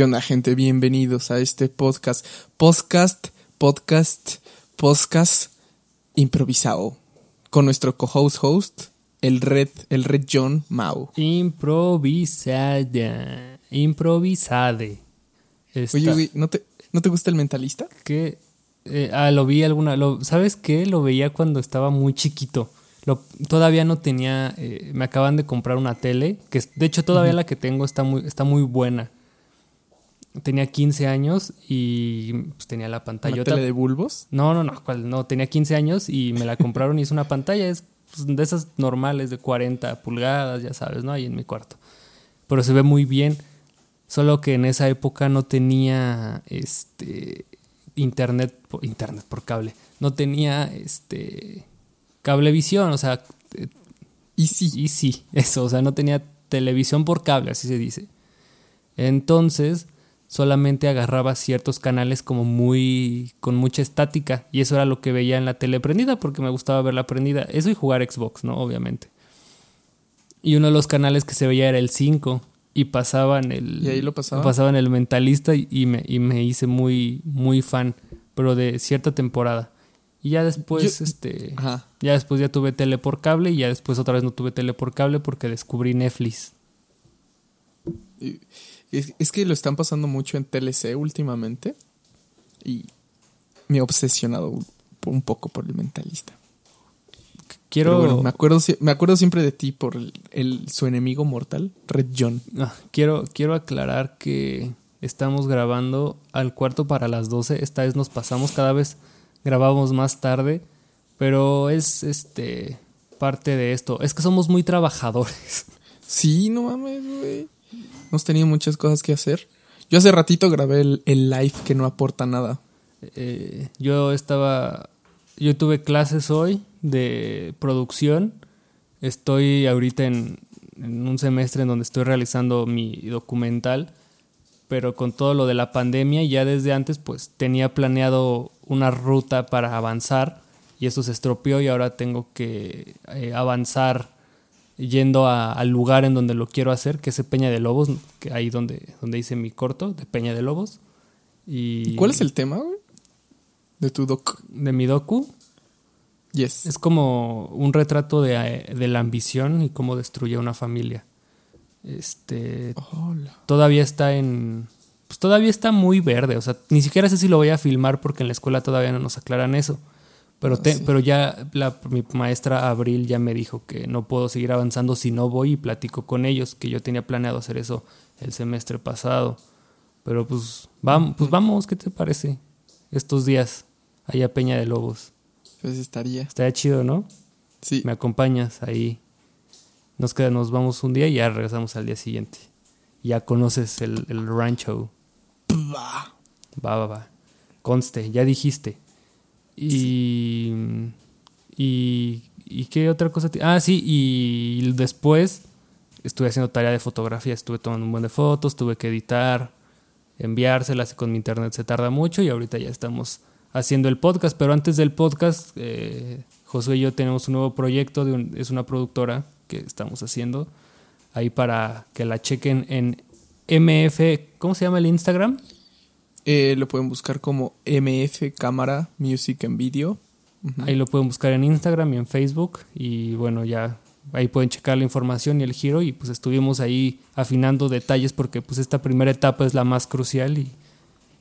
¿Qué onda, gente? Bienvenidos a este podcast. Podcast, podcast, podcast improvisado. Con nuestro co-host host, el Red, el Red John Mao. Improvisada. Improvisade. Esta- Oye, güey, ¿no te, ¿no te gusta el mentalista? que eh, ah, lo vi alguna lo, sabes qué lo veía cuando estaba muy chiquito Lo- todavía no tenía eh, me acaban de comprar una tele que de hecho todavía la que tengo está muy está muy buena tenía 15 años y pues, tenía la ¿Una pantallota tele de bulbos? no no no ¿cuál? no tenía 15 años y me la compraron y es una pantalla es pues, de esas normales de 40 pulgadas ya sabes no ahí en mi cuarto pero se ve muy bien Solo que en esa época no tenía este internet internet por cable. No tenía este cablevisión, o sea, Y sí. y sí, eso, o sea, no tenía televisión por cable, así se dice. Entonces, solamente agarraba ciertos canales como muy con mucha estática y eso era lo que veía en la tele prendida porque me gustaba verla prendida. Eso y jugar Xbox, ¿no? Obviamente. Y uno de los canales que se veía era el 5 y pasaban el ¿Y ahí lo pasaba? pasaban el mentalista y, me, y me hice muy muy fan, pero de cierta temporada. Y ya después Yo- este Ajá. ya después ya tuve tele por cable y ya después otra vez no tuve tele por cable porque descubrí Netflix. Y- Es, es que lo están pasando mucho en TLC últimamente. Y me he obsesionado un, poco por el mentalista. Quiero bueno, me acuerdo, me acuerdo siempre de ti por el, el- su enemigo mortal, Red John. ah, quiero quiero aclarar que estamos grabando al cuarto para las 12. Esta vez nos pasamos, cada vez grabamos más tarde, pero es este parte de esto. Es que somos muy trabajadores. Sí, no mames, güey. Hemos tenido muchas cosas que hacer. Yo hace ratito grabé el, live que no aporta nada. Eh, yo estaba, yo tuve clases hoy de producción. Estoy ahorita en, en un semestre en donde estoy realizando mi documental, pero con todo lo de la pandemia, ya desde antes pues tenía planeado una ruta para avanzar y eso se estropeó y ahora tengo que eh, avanzar yendo a- al lugar en donde lo quiero hacer, que es Peña de Lobos, que ahí donde, donde hice mi corto de Peña de Lobos. Y ¿Cuál es el tema, güey? De tu doc. de mi docu Yes. es como un retrato de, eh, de la ambición y cómo destruye una familia. Este Hola. todavía está en pues todavía está muy verde, o sea, ni siquiera sé si lo voy a filmar porque en la escuela todavía no nos aclaran eso. Pero te- sí. pero ya la, mi maestra Abril ya me dijo que no puedo seguir avanzando si no voy y platico con ellos, que yo tenía planeado hacer eso el semestre pasado. Pero pues vamos, pues vamos, ¿qué te parece? Estos días allá a Peña de Lobos. Pues estaría. Estaría chido, ¿no? Sí. Me acompañas ahí. Nos queda, nos vamos un día y ya regresamos al día siguiente. Ya conoces el, el rancho. Va, va, va. Conste, ya dijiste. Y. Y. ¿Y qué otra cosa? Ah, sí, y después estuve haciendo tarea de fotografía. Estuve tomando un buen de fotos, tuve que editar, enviárselas y con mi internet se tarda mucho. Y ahorita ya estamos haciendo el podcast. Pero antes del podcast, eh, Josué y yo tenemos un nuevo proyecto. De un- es una productora que estamos haciendo ahí para que la chequen en MF. ¿Cómo se llama el Instagram? Eh, lo pueden buscar como MF Cámara Music and Video. Ahí lo pueden buscar en Instagram y en Facebook. Y bueno, ya ahí pueden checar la información y el giro. Y pues estuvimos ahí afinando detalles porque pues esta primera etapa es la más crucial. Y,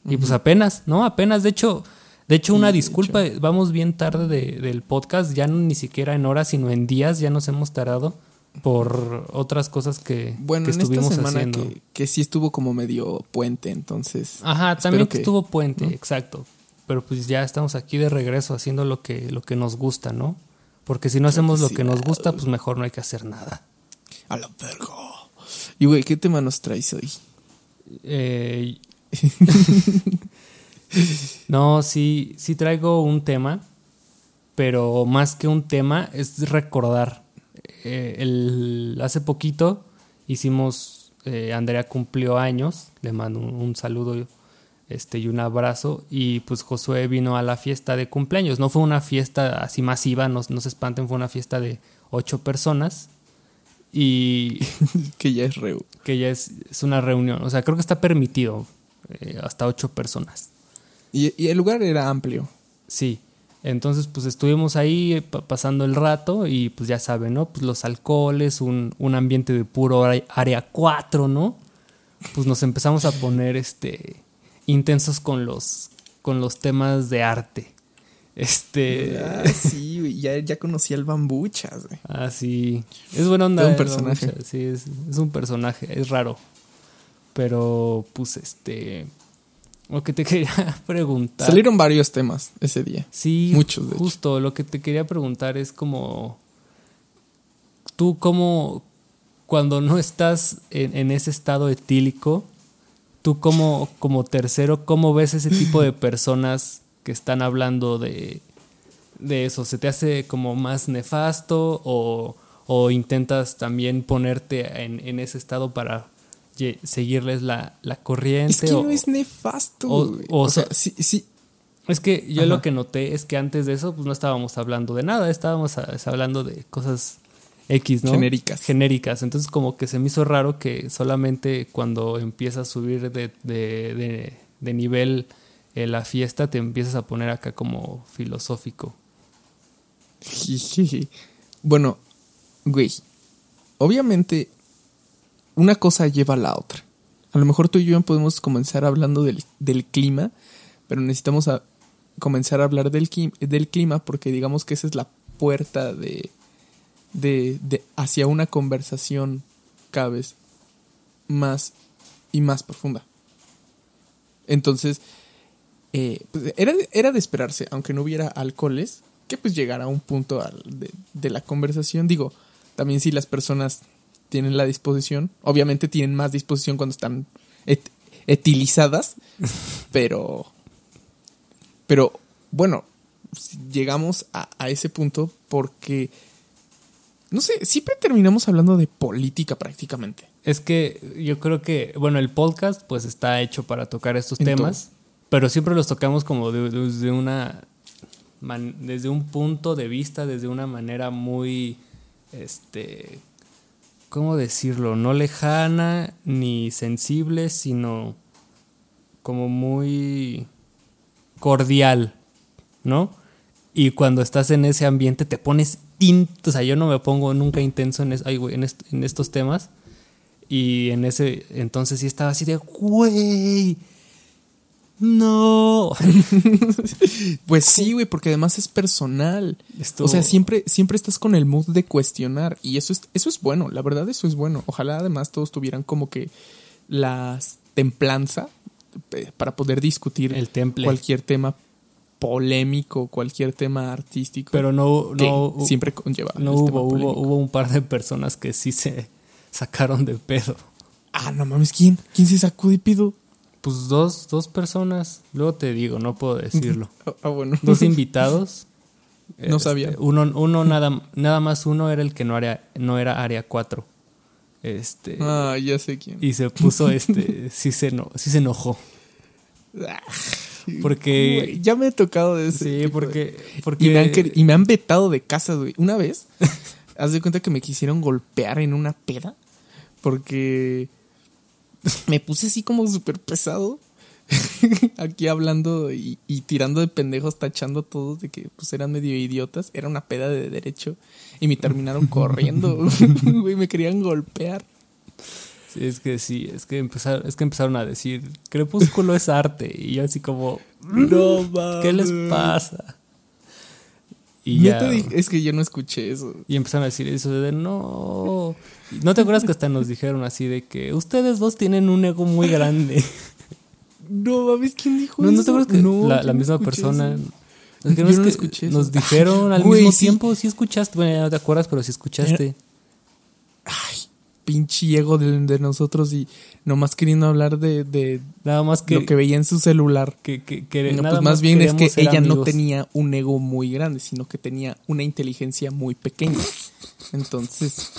y pues apenas, ¿no? Apenas, de hecho, de hecho, una Sí, disculpa, vamos bien tarde de- del podcast, ya no ni siquiera en horas, sino en días, ya nos hemos tardado por otras cosas que, Bueno, que en esta estuvimos semana haciendo. que, que sí estuvo como medio puente, entonces. Ajá, también que- estuvo puente, exacto. Pero pues ya estamos aquí de regreso haciendo lo que, lo que nos gusta, ¿no? Porque si no hacemos lo que nos gusta, pues mejor no hay que hacer nada. A la verga. Y güey, ¿qué tema nos traes hoy? Eh, no, sí, sí traigo un tema, pero más que un tema es recordar. Eh, el, hace poquito hicimos, eh, Andrea cumplió años, le mando un, un saludo este, y un abrazo, y pues Josué vino a la fiesta de cumpleaños. No fue una fiesta así masiva, no, no se espanten, fue una fiesta de ocho personas. y que ya es reu. que ya es, es una reunión. O sea, creo que está permitido eh, hasta ocho personas. Y, y el lugar era amplio. Sí. Entonces, pues estuvimos ahí eh, pa- pasando el rato y pues ya saben, ¿no? Pues los alcoholes, un, un ambiente de puro área- área 4, ¿no? Pues nos empezamos a poner este intensos con los con los temas de arte. Este, Ah, sí. Ya, ya conocí al bambuchas, güey. ah, sí. Es buena onda. Todo un personaje. Sí, es, es un personaje, es raro. Pero, pues, este. Lo que te quería preguntar. Salieron varios temas ese día. Sí, Muchos, de hecho. justo. Lo que te quería preguntar es como. Tú, cómo. Cuando no estás en, en ese estado etílico, tú, como, como tercero, ¿cómo ves ese tipo de personas que están hablando de, de eso? ¿Se te hace como más nefasto o, o intentas también ponerte en, en ese estado para seguirles la, la corriente? Es que o- no es nefasto, o- güey. o O, sea, sea- sí, sí. es que yo Ajá. lo que noté es que antes de eso, pues no estábamos hablando de nada, estábamos a- hablando de cosas X, ¿no? Genéricas. Genéricas. Entonces, como que se me hizo raro que solamente cuando empieza a subir de, de- de- de nivel eh, la fiesta, te empiezas a poner acá como filosófico. Bueno, güey. Obviamente, una cosa lleva a la otra. A lo mejor tú y yo podemos comenzar hablando del, del clima, pero necesitamos comenzar a hablar del, del clima porque digamos que esa es la puerta de, de, de hacia una conversación cada vez más y más profunda. Entonces, eh, pues, era, era de esperarse, aunque no hubiera alcoholes, que pues llegara a un punto de la conversación. Digo, también si las personas tienen la disposición, obviamente tienen más disposición cuando están et- etilizadas, pero, pero bueno, llegamos a, a ese punto porque, no sé, siempre terminamos hablando de política prácticamente. Es que yo creo que, bueno, el podcast pues está hecho para tocar estos temas, pero siempre los tocamos como de- una man- desde un punto de vista, desde una manera muy este ¿cómo decirlo? No lejana ni sensible, sino como muy cordial, ¿no? Y cuando estás en ese ambiente te pones, in- o sea, yo no me pongo nunca intenso en, en estos temas. Y en ese entonces sí estaba así de, güey, no. Pues sí, güey, porque además es personal. Esto- O sea, siempre, siempre estás con el mood de cuestionar. Y eso es, eso es bueno, la verdad, eso es bueno. Ojalá además todos tuvieran como que la templanza eh, para poder discutir El temple. cualquier tema polémico, cualquier tema artístico. Pero no, no, siempre conlleva. no hubo, hubo, hubo un par de personas que sí se sacaron de pedo. Ah, no mames, ¿quién? ¿Quién se sacó de pido? Pues dos, dos personas, luego te digo, no puedo decirlo. Ah, ah, bueno. Dos invitados. No Este, sabía. Uno, uno nada, nada más uno era el que no era, no era área 4. Este. Ah, ya sé quién. Y se puso este. sí, se eno- sí se enojó. Porque. Güey, ya me he tocado de ese. sí, de- porque. porque Y me, han y me han vetado de casa, güey. Una vez, haz de cuenta que me quisieron golpear en una peda. Porque me puse así como súper pesado. Aquí hablando y, y tirando de pendejos, tachando a todos de que pues eran medio idiotas. Era una peda de derecho. Y me terminaron corriendo. Güey, me querían golpear. Sí, es que sí, es que empezaron, es que empezaron a decir, Crepúsculo es arte. Y yo así como, No mames. ¿qué les pasa? Y Neta ya. dije- es que yo no escuché eso. Y empezaron a decir eso de no. ¿No te acuerdas que hasta nos dijeron así de que ustedes dos tienen un ego muy grande? No mames, ¿quién dijo ¿No, eso? no te acuerdas que No, la, misma persona. eso. Es que no es no que escuché. Nos dijeron al Güey, mismo sí. tiempo, sí escuchaste. Bueno, ya no te acuerdas, pero sí escuchaste. Pinche ego de, de nosotros y nomás queriendo hablar de, de Nada más que. lo que veía en su celular. que, que- que No, nada pues más bien es que ella no tenía un ego muy grande, sino que tenía una inteligencia muy pequeña. Entonces,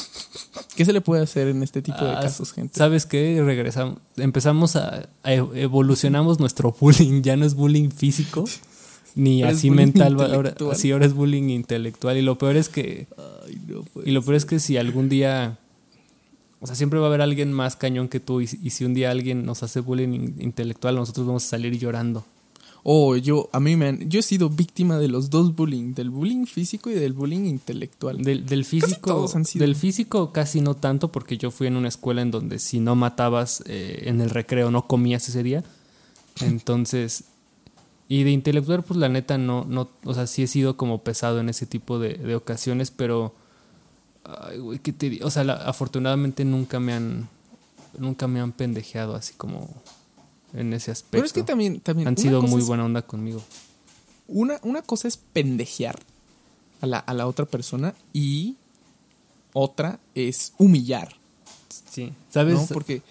¿qué se le puede hacer en este tipo de Ah, casos, gente? ¿Sabes qué? Regresamos. Empezamos a, a ev- evolucionamos nuestro bullying. Ya no es bullying físico. Ni así mental, ahora, intelectual. sí, ahora es bullying intelectual. Y lo peor es que Ay, no puede Y lo peor es que si algún día o sea, siempre va a haber alguien más cañón que tú y, y si un día alguien nos hace bullying in- intelectual, nosotros vamos a salir llorando. Oh, yo, a mí me han- yo he sido víctima de los dos bullying, del bullying físico y del bullying intelectual. Del, del físico, todos han sido. del físico casi no tanto porque yo fui en una escuela en donde si no matabas eh, en el recreo no comías ese día. Entonces, y de intelectual pues la neta no, no, o sea, sí he sido como pesado en ese tipo de, de ocasiones, pero, ay, güey, ¿qué te di- O sea, la- afortunadamente nunca me han, nunca me han pendejeado así como en ese aspecto. Pero es que también, también han sido muy es- buena onda conmigo. Una, una cosa es pendejear a la, a la otra persona y otra es humillar. Sí, ¿sabes? ¿no? Porque,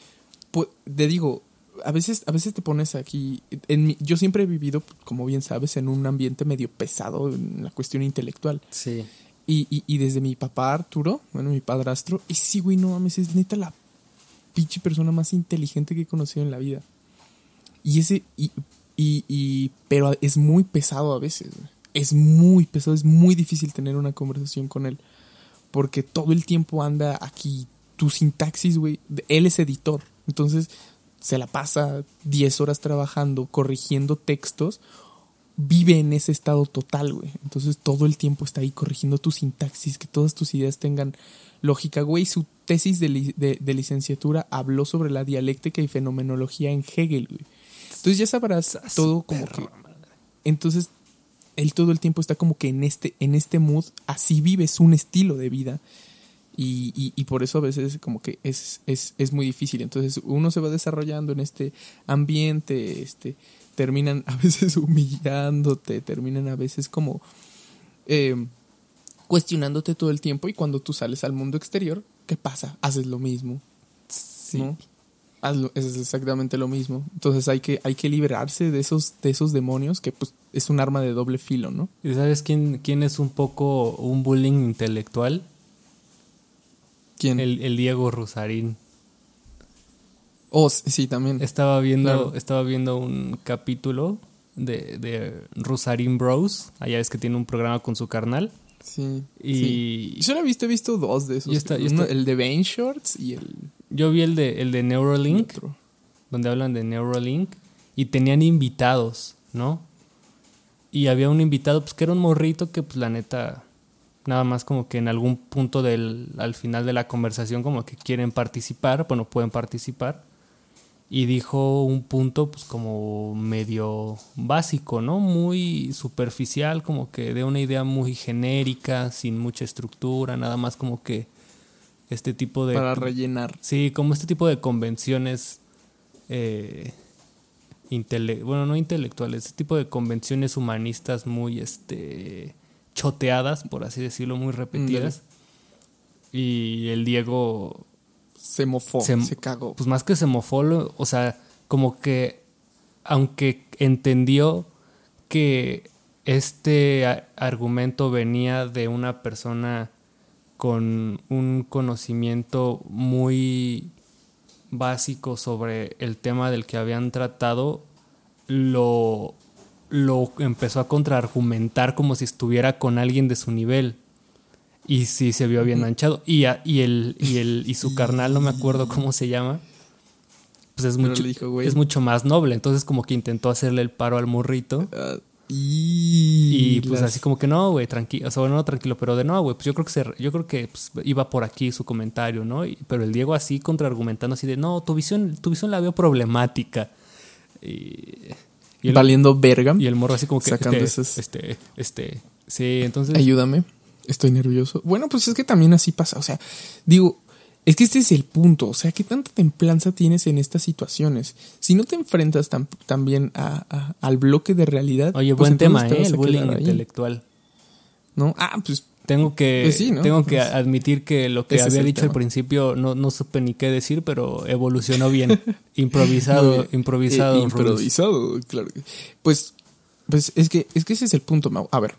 pu- te digo, a veces, a veces te pones aquí. En mi- yo siempre he vivido, como bien sabes, en un ambiente medio pesado en la cuestión intelectual. Sí. Y, y, y desde mi papá Arturo, bueno, mi padrastro, sí, güey, no mames, es neta la pinche persona más inteligente que he conocido en la vida. Y ese, y, y, pero es muy pesado a veces. güey. Es muy pesado, es muy difícil tener una conversación con él. Porque todo el tiempo anda aquí, tu sintaxis, güey. Él es editor. Entonces se la pasa 10 horas trabajando, corrigiendo textos. Vive en ese estado total, güey. Entonces todo el tiempo está ahí corrigiendo tu sintaxis, que todas tus ideas tengan lógica, güey. Su tesis de, li- de- de licenciatura habló sobre la dialéctica y fenomenología en Hegel, güey. Entonces ya sabrás todo como que entonces, él todo el tiempo está como que en este, en este mood, así vives un estilo de vida. Y, y- y por eso a veces como que es, es, es muy difícil. Entonces uno se va desarrollando en este ambiente, este, terminan a veces humillándote, terminan a veces como eh, cuestionándote todo el tiempo y cuando tú sales al mundo exterior, ¿qué pasa? Haces lo mismo. Sí. ¿no? Hazlo- es exactamente lo mismo. Entonces hay que, hay que liberarse de esos, de esos demonios que pues es un arma de doble filo, ¿no? ¿Y sabes quién, quién es un poco un bullying intelectual? ¿Quién? El, el Diego Rusarín. Oh, sí, también. Estaba viendo, Claro. estaba viendo un capítulo de, de Rusarín Bros. Allá ves que tiene un programa con su carnal. Sí. Y- sí. Yo solo he visto, he visto dos de esos. Y y el de Bane Shorts y el Yo vi el de, el de Neuralink, donde hablan de Neuralink, y tenían invitados, ¿no? Y había un invitado, pues que era un morrito que, pues la neta, nada más como que en algún punto del, al final de la conversación, como que quieren participar, bueno, pueden participar. Y dijo un punto, pues como medio básico, ¿no? Muy superficial, como que de una idea muy genérica, sin mucha estructura, nada más como que este tipo de... Para rellenar. Sí, como este tipo de convenciones, eh, intele- bueno, no intelectuales, este tipo de convenciones humanistas muy este, choteadas, por así decirlo, muy repetidas. Y el Diego, Se mofó, Se- se, cagó. pues más que se mofó, lo- o sea, como que, aunque entendió que este argumento venía de una persona con un conocimiento muy básico sobre el tema del que habían tratado, lo, lo empezó a contraargumentar como si estuviera con alguien de su nivel. Y sí se vio bien manchado. Y, a- y, el, y, el, y su carnal, no me acuerdo cómo se llama, pues es mucho, dijo, es mucho más noble. Entonces como que intentó hacerle el paro al morrito. Ah, y Y pues las- así como que no, güey, tranquilo, o sea, bueno, no tranquilo, pero de no, güey, pues yo creo que se, yo creo que pues, iba por aquí su comentario, ¿no? Y- pero el Diego así contraargumentando así de, no, tu visión, tu visión la veo problemática. Y, y el, Valiendo verga. y el morro así como que, Sacando este, esas- este, este, sí, entonces, Ayúdame. Estoy nervioso. Bueno, pues es que también así pasa. O sea, digo, es que este es el punto. O sea, ¿qué tanta templanza tienes en estas situaciones? Si no te enfrentas tam- también a- a- al bloque de realidad. oye, pues buen tema, ¿eh? El bullying intelectual. ¿No? Ah, pues Tengo que, Pues sí, ¿no? tengo que Pues, admitir que lo que había dicho al principio no, no supe ni qué decir, pero evolucionó bien. improvisado, bien. improvisado. Eh, improvisado, claro. Pues, pues es que, es que ese es el punto, Mau. A ver,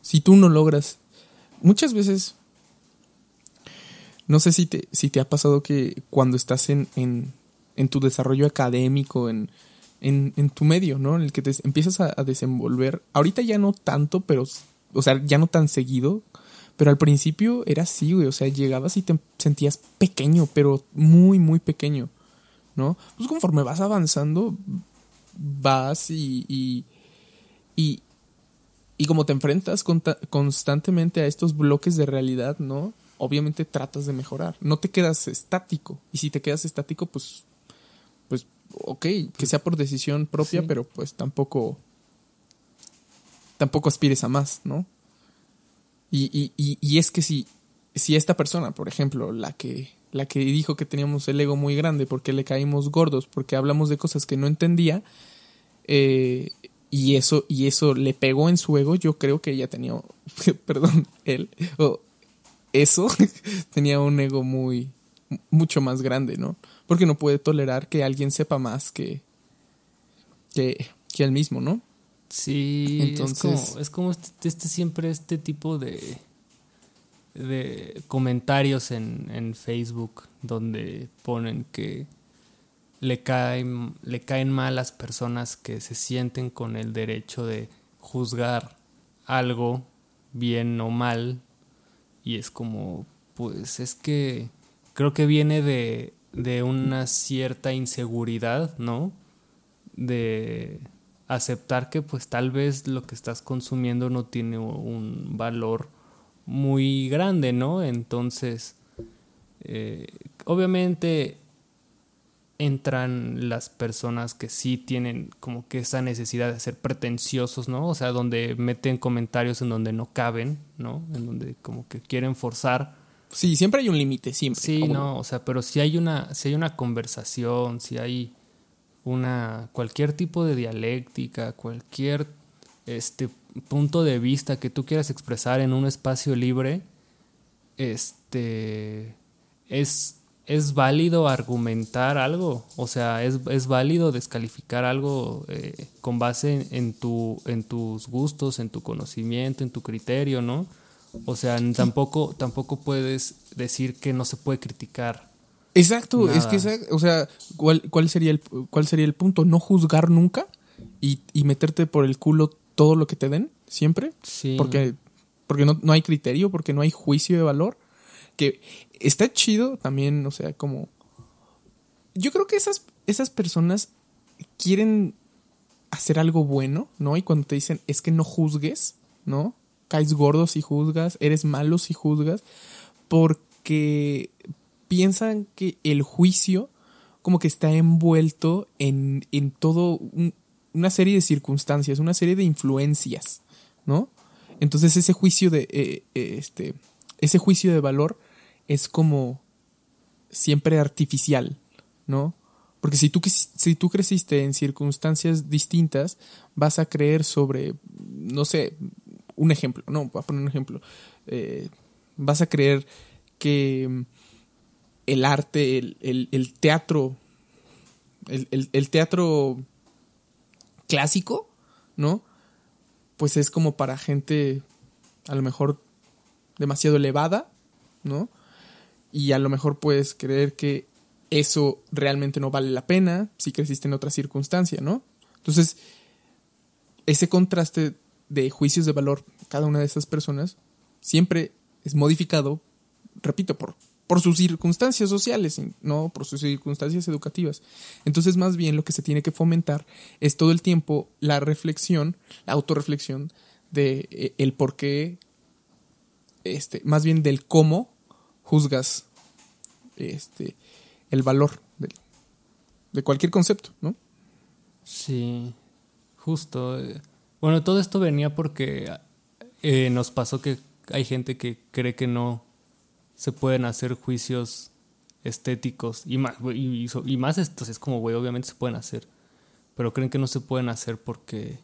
si tú no logras, muchas veces, no sé si te, si te ha pasado que cuando estás en, en, en tu desarrollo académico, en, en, en tu medio, ¿no? En el que te empiezas a, desenvolver, ahorita ya no tanto, pero, o sea, ya no tan seguido, Pero al principio era así, güey. O sea, llegabas y te sentías pequeño, pero muy, muy pequeño. ¿No? Pues conforme vas avanzando, vas y, y como te enfrentas constantemente a estos bloques de realidad, ¿no? Obviamente tratas de mejorar. No te quedas estático. Y si te quedas estático, pues. Pues, ok, que sea por decisión propia, pero pues tampoco. Tampoco aspires a más, ¿no? Y, y, y, es que si, si esta persona, por ejemplo, la que, la que dijo que teníamos el ego muy grande porque le caímos gordos, porque hablamos de cosas que no entendía, eh, y eso, y eso le pegó en su ego, yo creo que ella tenía, perdón, él, o eso tenía un ego muy, mucho más grande, ¿no? Porque no puede tolerar que alguien sepa más que, que, que él mismo, ¿no? Sí, entonces es como, este, este, siempre este tipo de de comentarios en, en, Facebook donde ponen que le caen, le caen mal las personas que se sienten con el derecho de juzgar algo bien o mal y es como pues es que creo que viene de, de una cierta inseguridad, ¿no? De aceptar que pues tal vez lo que estás consumiendo no tiene un valor muy grande, ¿no? Entonces, eh, obviamente entran las personas que sí tienen como que esa necesidad de ser pretenciosos, ¿no? O sea, donde meten comentarios en donde no caben, ¿no? En donde como que quieren forzar. Sí, siempre hay un límite, siempre. Sí, no, o sea, pero si hay una, si hay una conversación, si hay una cualquier tipo de dialéctica, cualquier este punto de vista que tú quieras expresar en un espacio libre, este es, es válido argumentar algo, o sea, es, es válido descalificar algo eh, con base en, tu, en tus gustos, en tu conocimiento, en tu criterio, ¿no? O sea, tampoco, tampoco puedes decir que no se puede criticar Exacto, es que, o sea, ¿cuál, cuál, sería el, ¿cuál sería el punto? ¿No juzgar nunca y, y meterte por el culo todo lo que te den siempre? Sí. Porque, porque no, no hay criterio, porque no hay juicio de valor. Que está chido también, o sea, como... Yo creo que esas, esas personas quieren hacer algo bueno, ¿no? Y cuando te dicen, es que no juzgues, ¿no? Caes gordo si juzgas, eres malo si juzgas, porque piensan que el juicio como que está envuelto en, en todo una serie de circunstancias, una serie de influencias, ¿no? Entonces ese juicio de eh, eh, este ese juicio de valor es como siempre artificial, ¿no? Porque si tú, si tú creciste en circunstancias distintas, vas a creer sobre, no sé, un ejemplo, no, voy a poner un ejemplo. Eh, vas a creer que el arte, el, teatro, el, teatro clásico, ¿no? Pues es como para gente a lo mejor demasiado elevada, ¿no? Y a lo mejor puedes creer que eso realmente no vale la pena si creciste en otra circunstancia, ¿no? Entonces, ese contraste de juicios de valor cada una de esas personas siempre es modificado, repito, por por sus circunstancias sociales, no por sus circunstancias educativas. Entonces, más bien lo que se tiene que fomentar es todo el tiempo la reflexión, la autorreflexión de eh, el por qué, este, más bien del cómo juzgas este, el valor de, de cualquier concepto, ¿no? Sí, justo. Bueno, todo esto venía porque eh, nos pasó que hay gente que cree que no se pueden hacer juicios estéticos y más, y, más estos es como, güey, obviamente se pueden hacer, pero creen que no se pueden hacer porque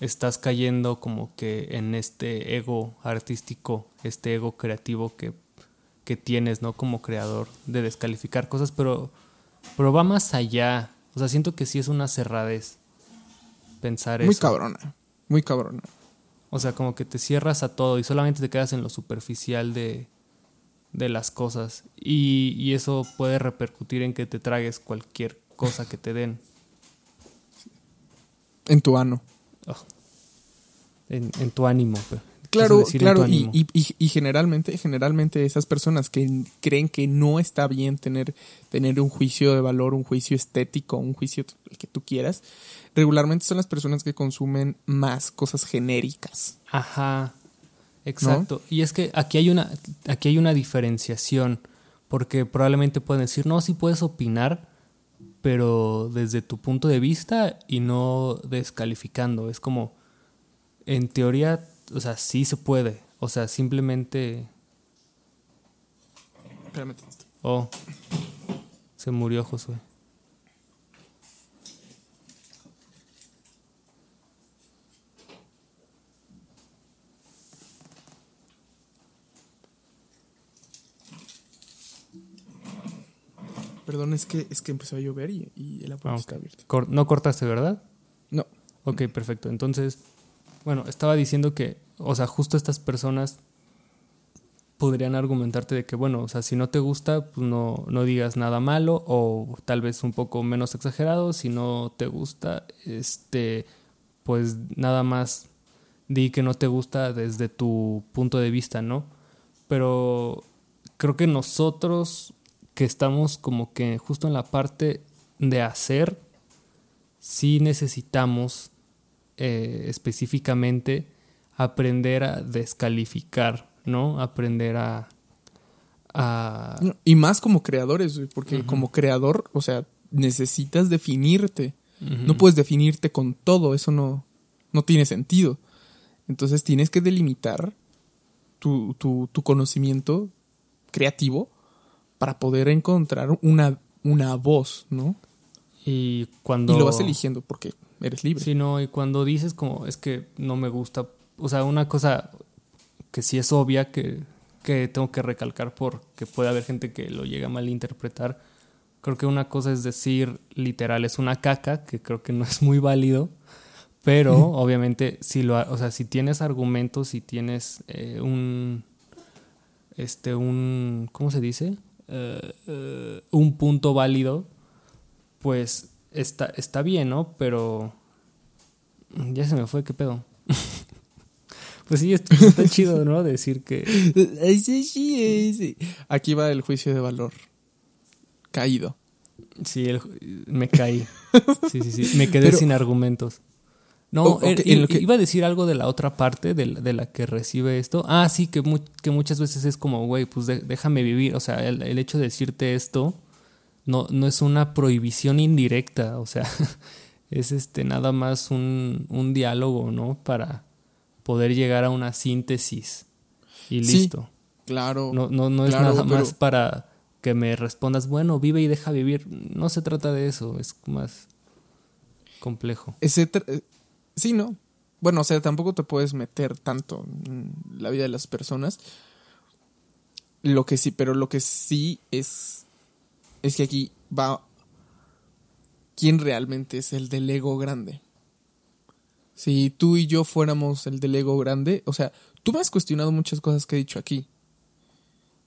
estás cayendo como que en este ego artístico, este ego creativo que, que tienes, ¿no? Como creador, de descalificar cosas, pero, pero va más allá. O sea, siento que sí es una cerradez pensar eso. Muy cabrona, muy cabrona. O sea, como que te cierras a todo y solamente te quedas en lo superficial de, de las cosas y, eso puede repercutir en que te tragues cualquier cosa que te den. En tu ano. Oh. En, tu ánimo, Claro, en tu claro, y, ánimo. y- y- y generalmente, generalmente esas personas que creen que no está bien tener, tener un juicio de valor, un juicio estético, un juicio el que tú quieras, regularmente son las personas que consumen más cosas genéricas. Ajá. Exacto. Y es que aquí hay una aquí hay una diferenciación porque probablemente pueden decir, "No, sí puedes opinar, pero desde tu punto de vista y no descalificando." Es como en teoría, o sea, sí se puede. O sea, simplemente Espérame oh se murió Josué. Perdón, es que, es que empezó a llover y, y la puerta Ah, está abierta. Cor- no cortaste, ¿verdad? No. Ok, perfecto. Entonces, bueno, estaba diciendo que, o sea, justo estas personas podrían argumentarte de que, bueno, o sea, si no te gusta, pues no, no digas nada malo o tal vez un poco menos exagerado. Si no te gusta, este, pues nada más di que no te gusta desde tu punto de vista, ¿no? Pero creo que nosotros que estamos como que justo en la parte de hacer, sí necesitamos eh, específicamente aprender a descalificar, ¿no? Aprender a... a Y más como creadores, porque como creador, o sea, necesitas definirte. No puedes definirte con todo, eso no, no tiene sentido. Entonces tienes que delimitar tu, tu, tu conocimiento creativo para poder encontrar una, una voz, ¿no? y cuando... Y lo vas eligiendo porque eres libre. Sí, no, y cuando dices como es que no me gusta, o sea, una cosa que sí es obvia que, que tengo que recalcar porque puede haber gente que lo llega a malinterpretar. Creo que una cosa es decir literal es una caca, que creo que no es muy válido, pero obviamente si lo, o sea, si tienes argumentos, si tienes eh, un, este, un, ¿cómo se dice? Eh, eh, un punto válido, pues está, está bien, ¿no? Pero ya se me fue, ¿qué pedo? pues sí, está, está chido, ¿no? Decir que... Aquí va el juicio de valor. Caído. Sí, el- me caí. Sí, sí, sí. Me quedé Pero- sin argumentos. No, O- ok, er- iba a decir algo de la otra parte, de la, de la que recibe esto. Ah, sí, que, mu- que muchas veces es como, güey, pues de- déjame vivir. O sea, el, el hecho de decirte esto no, no es una prohibición indirecta. O sea, es este nada más un, un diálogo, ¿no? Para poder llegar a una síntesis. Y Sí, listo. Claro. No, no, no es Claro, nada pero- más para que me respondas, bueno, vive y deja vivir. No se trata de eso, es más complejo. Eh, sí, ¿no? Bueno, o sea, tampoco te puedes meter tanto en la vida de las personas. Lo que sí, pero lo que sí es. Es que aquí va. ¿Quién realmente es el del ego grande? Si tú y yo fuéramos el del ego grande, o sea, tú me has cuestionado muchas cosas que he dicho aquí.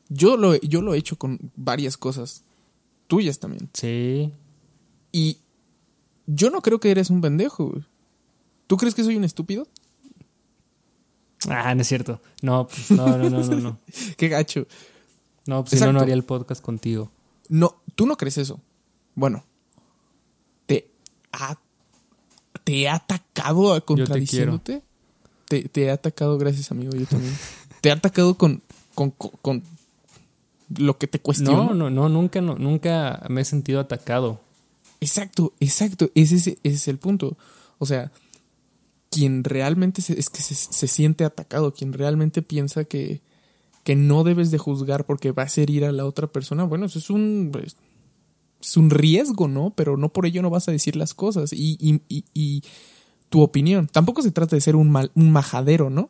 Yo lo, he- yo lo he hecho con varias cosas tuyas también. Sí. Y yo no creo que eres un pendejo, güey. ¿Tú crees que soy un estúpido? Ah, no es cierto. No, pues, no, no, no, no, no. Qué gacho. No, pues si no, no haría el podcast contigo. No, tú no crees eso. Bueno, te ha, te he atacado contradiciéndote. Te, te he atacado, gracias amigo, yo también. te he atacado con, con, con, con lo que te cuestiono. No, no, no, nunca, no, nunca me he sentido atacado. Exacto, exacto. Ese es, ese es el punto. O sea, quien realmente se- es que se, se siente atacado, quien realmente piensa que, que no debes de juzgar porque va a hacer ir a la otra persona, bueno, eso es un, pues, es un riesgo, ¿no? Pero no por ello no vas a decir las cosas y, y, y- y tu opinión. Tampoco se trata de ser un, mal, un majadero, ¿no?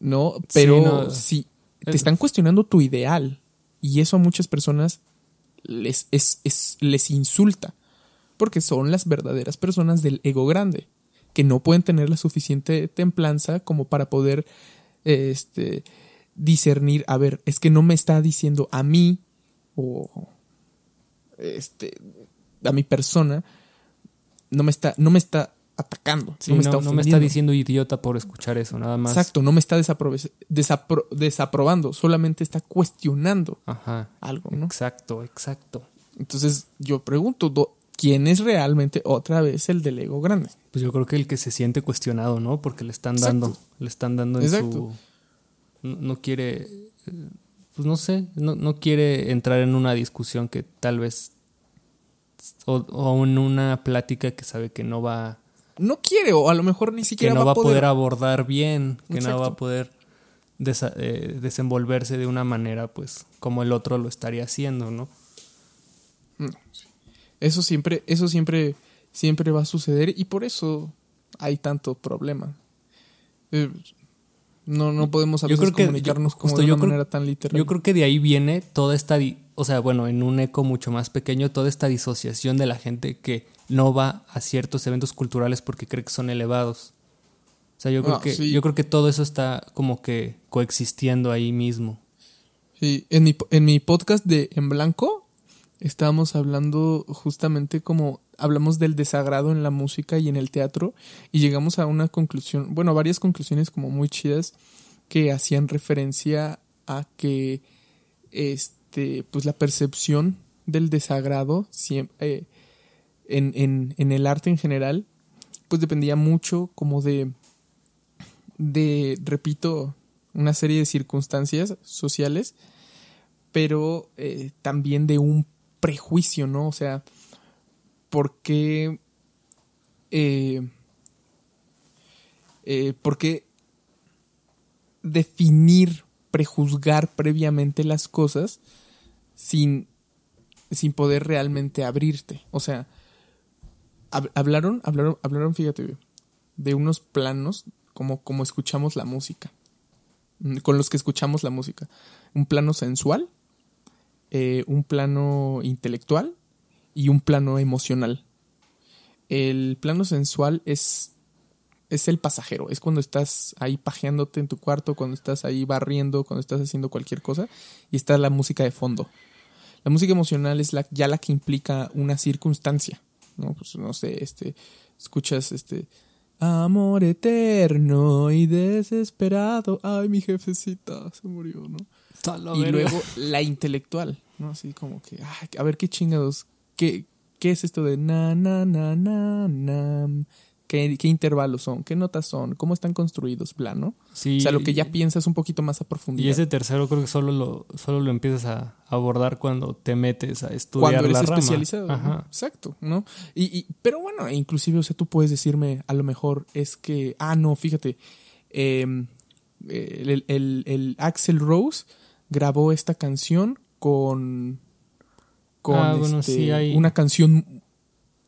No, pero no. si te Es- están cuestionando tu ideal y eso a muchas personas les, es, es- les insulta porque son las verdaderas personas del ego grande que no pueden tener la suficiente templanza como para poder este discernir, a ver, es que no me está diciendo a mí o este a mi persona no me está no me está atacando. Sí, no, no, me está no me está diciendo idiota por escuchar eso, nada más. Exacto, no me está desapro- desapro- desaprobando, solamente está cuestionando Ajá. algo, ¿no? Exacto, exacto. Entonces yo pregunto, ¿quién es realmente otra vez el del ego grande? Pues yo creo que el que se siente cuestionado, ¿no? Porque le están Exacto. dando, le están dando en Exacto. su. No, no quiere. eh, Pues no sé, no, no quiere entrar en una discusión que tal vez. O, o en una plática que sabe que no va. No quiere, o a lo mejor ni Que siquiera no va a poder. abordar bien, que no va Exacto. a poder desa- eh, desenvolverse de una manera, pues, como el otro lo estaría haciendo, ¿no? Eso siempre, eso siempre, siempre va a suceder y por eso hay tanto problema. Eh, no, no podemos a Yo veces creo que- comunicarnos yo- como justo de una creo- manera tan literal. Yo creo que de ahí viene toda esta, o sea, bueno, en un eco mucho más pequeño, toda esta disociación de la gente que no va a ciertos eventos culturales porque cree que son elevados. O sea, yo creo Ah, que sí. yo creo que todo eso está como que coexistiendo ahí mismo. Sí, en mi, en mi podcast de En Blanco estábamos hablando justamente como hablamos del desagrado en la música y en el teatro y llegamos a una conclusión, bueno, varias conclusiones como muy chidas que hacían referencia a que este pues la percepción del desagrado siempre en, en, en el arte en general pues dependía mucho como de de repito una serie de circunstancias sociales pero eh, también de un prejuicio, ¿no? O sea, ¿por qué, eh, eh, por qué definir, prejuzgar previamente las cosas sin, sin poder realmente abrirte? O sea, hab- hablaron, hablaron, hablaron, fíjate, de unos planos como, como escuchamos la música, mm, con los que escuchamos la música. Un plano sensual, eh, un plano intelectual y un plano emocional. El plano sensual es, es el pasajero, es cuando estás ahí pajeándote en tu cuarto, cuando estás ahí barriendo, cuando estás haciendo cualquier cosa y está la música de fondo. La música emocional es la, ya la que implica una circunstancia, ¿no? Pues no sé, este, escuchas este, amor eterno y desesperado, ay mi jefecita se murió, ¿no? y luego la intelectual, ¿no? Así como que, ay, a ver qué chingados, ¿qué, qué es esto de na, na, na, na, na? ¿Qué, ¿Qué intervalos son? ¿Qué notas son? ¿Cómo están construidos? Bla, ¿no? Sí, o sea, lo que ya piensas un poquito más a profundidad. Y ese tercero creo que solo lo, solo lo empiezas a abordar cuando te metes a estudiar cuando eres la rama. especializado. Exacto, ¿no? Y, y- pero bueno, e inclusive, o sea, tú puedes decirme, a lo mejor es que, ah, no, fíjate, eh, el, el- el Axel Rose grabó esta canción con, con Ah, bueno, este, sí, hay- una canción,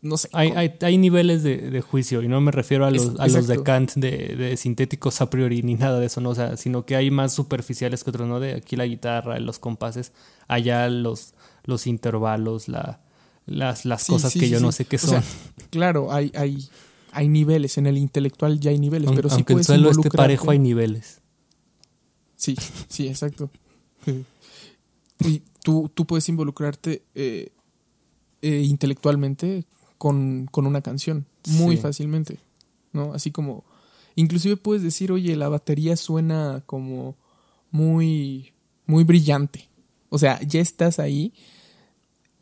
no sé, Hay, con- hay, hay niveles de, de juicio y no me refiero a los, Es- a los de. Kant de, de sintéticos a priori ni nada de eso, ¿no? O sea, sino que hay más superficiales que otros, ¿no? De aquí la guitarra, los compases, allá los, los intervalos, la, las, las Sí, cosas sí, que sí, yo no sí. sé qué O son. sea, claro, hay, hay, hay niveles, en el intelectual ya hay niveles, pero sí Aunque el puedes suelo esté parejo hay niveles. Sí, sí, exacto. Y tú, tú puedes involucrarte eh, eh, intelectualmente con, con una canción muy Sí. fácilmente, ¿no? Así como, inclusive puedes decir, oye, la batería suena como muy, muy brillante. O sea, ya estás ahí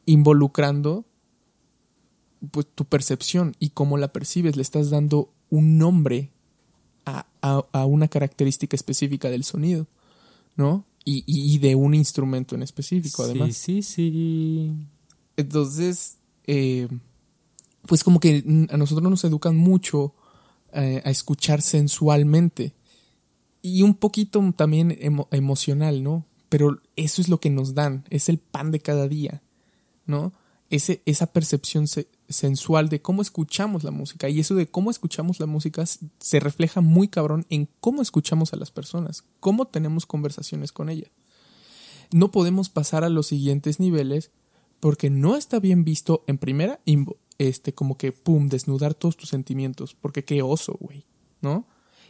involucrando pues tu percepción y cómo la percibes, le estás dando un nombre a, a- a una característica específica del sonido, ¿no? Y, y- y de un instrumento en específico, además. Sí, sí, sí. Entonces, eh, pues como que a nosotros nos educan mucho eh, a escuchar sensualmente y un poquito también emo- emocional, ¿no? Pero eso es lo que nos dan, es el pan de cada día, ¿no? Ese, esa percepción se- sensual de cómo escuchamos la música y eso de cómo escuchamos la música se refleja muy cabrón en cómo escuchamos a las personas, cómo tenemos conversaciones con ellas. No podemos pasar a los siguientes niveles porque no está bien visto en primera este como que pum desnudar todos tus sentimientos porque qué oso güey no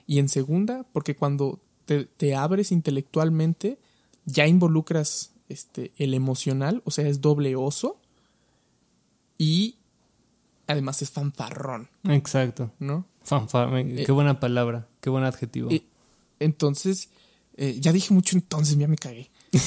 y en segunda porque cuando te, te abres intelectualmente ya involucras este el emocional o sea es doble oso y además es fanfarrón, Exacto. ¿no? Fanfa- me- qué buena palabra, qué buen adjetivo. Eh, entonces, eh, ya dije mucho entonces, ya me cagué.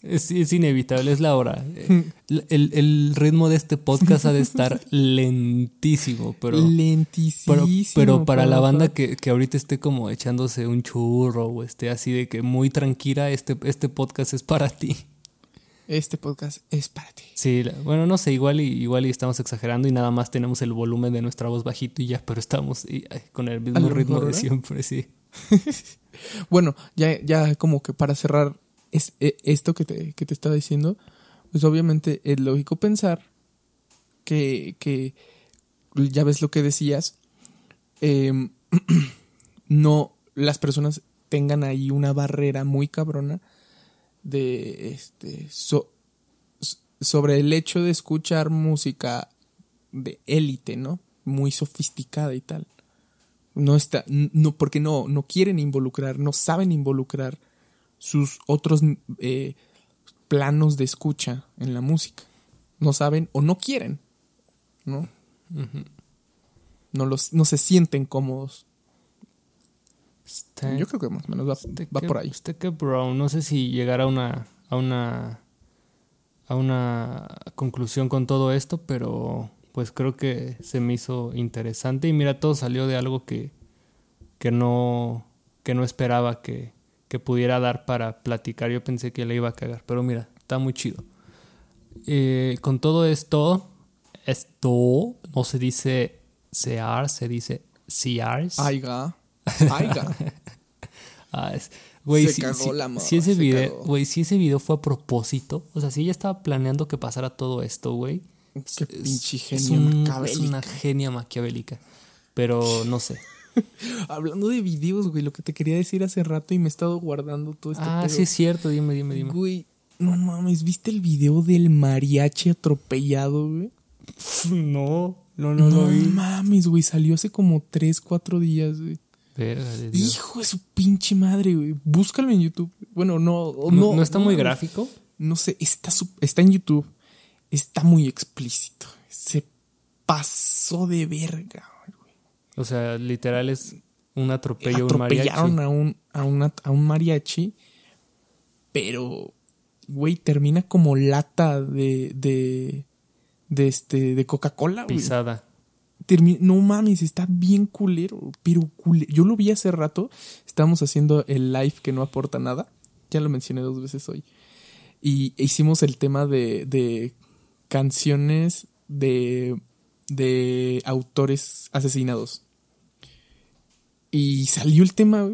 Es, es inevitable, es la hora. Eh, El, el ritmo de este podcast ha de estar lentísimo, pero, Lentísimo. pero, pero para la banda que, que ahorita esté como echándose un churro o esté así de que muy tranquila, este, este podcast es para ti. Este podcast es para ti. Sí, bueno, no sé, igual y, igual y estamos exagerando y nada más tenemos el volumen de nuestra voz bajito y ya, pero estamos y, ay, con el mismo ritmo mejor, de ¿verdad? siempre, sí. Bueno, ya, ya como que para cerrar es, e- esto que te, que te estaba diciendo, pues obviamente es lógico pensar que, que ya ves lo que decías, em, no las personas tengan ahí una barrera muy cabrona de este so- sobre el hecho de escuchar música de élite, ¿no? Muy sofisticada y tal. No está, no, porque no, no quieren involucrar, no saben involucrar sus otros eh, planos de escucha en la música. No saben o no quieren, ¿no? No, los, no se sienten cómodos. Está- Yo creo que más o menos va, va que- por ahí. que, bro, no sé si llegar a una, a una, a una conclusión con todo esto, pero pues creo que se me hizo interesante y mira, todo salió de algo que, que no, que no esperaba que, que pudiera dar para platicar. Yo pensé que le iba a cagar, pero mira, está muy chido. Eh, con todo esto, esto no se dice sear, se dice sears. Aiga. Aiga. Ah, es- Güey, Se si, cagó si- la si ese se video, güey, si ese video fue a propósito, o sea, si ella estaba planeando que pasara todo esto, güey. Qué es- pinche es un- Es una genia maquiavélica. Pero no sé. Hablando de videos, güey, lo que te quería decir hace rato y me he estado guardando todo este ah, pedo. sí es cierto, dime, dime, dime. Güey, no mames, ¿viste el video del mariachi atropellado, güey? No, no, No, mames, güey, salió hace como 3, 4 días, güey. Hijo de su pinche madre, güey. Búscalo en YouTube. Bueno, no, ¿No, no. no está muy gráfico? No sé, está, está en YouTube. Está muy explícito. Se pasó de verga, güey. O sea, literal es un atropello a un mariachi. Atropellaron a un, a, una- a un mariachi, pero, güey, termina como lata de, de, de, este, de Coca-Cola, güey. No mames, está bien culero, pero culero. Yo lo vi hace rato, estábamos haciendo el live que no aporta nada, ya lo mencioné dos veces hoy, y hicimos el tema de, de canciones de, de autores asesinados. Y salió el tema.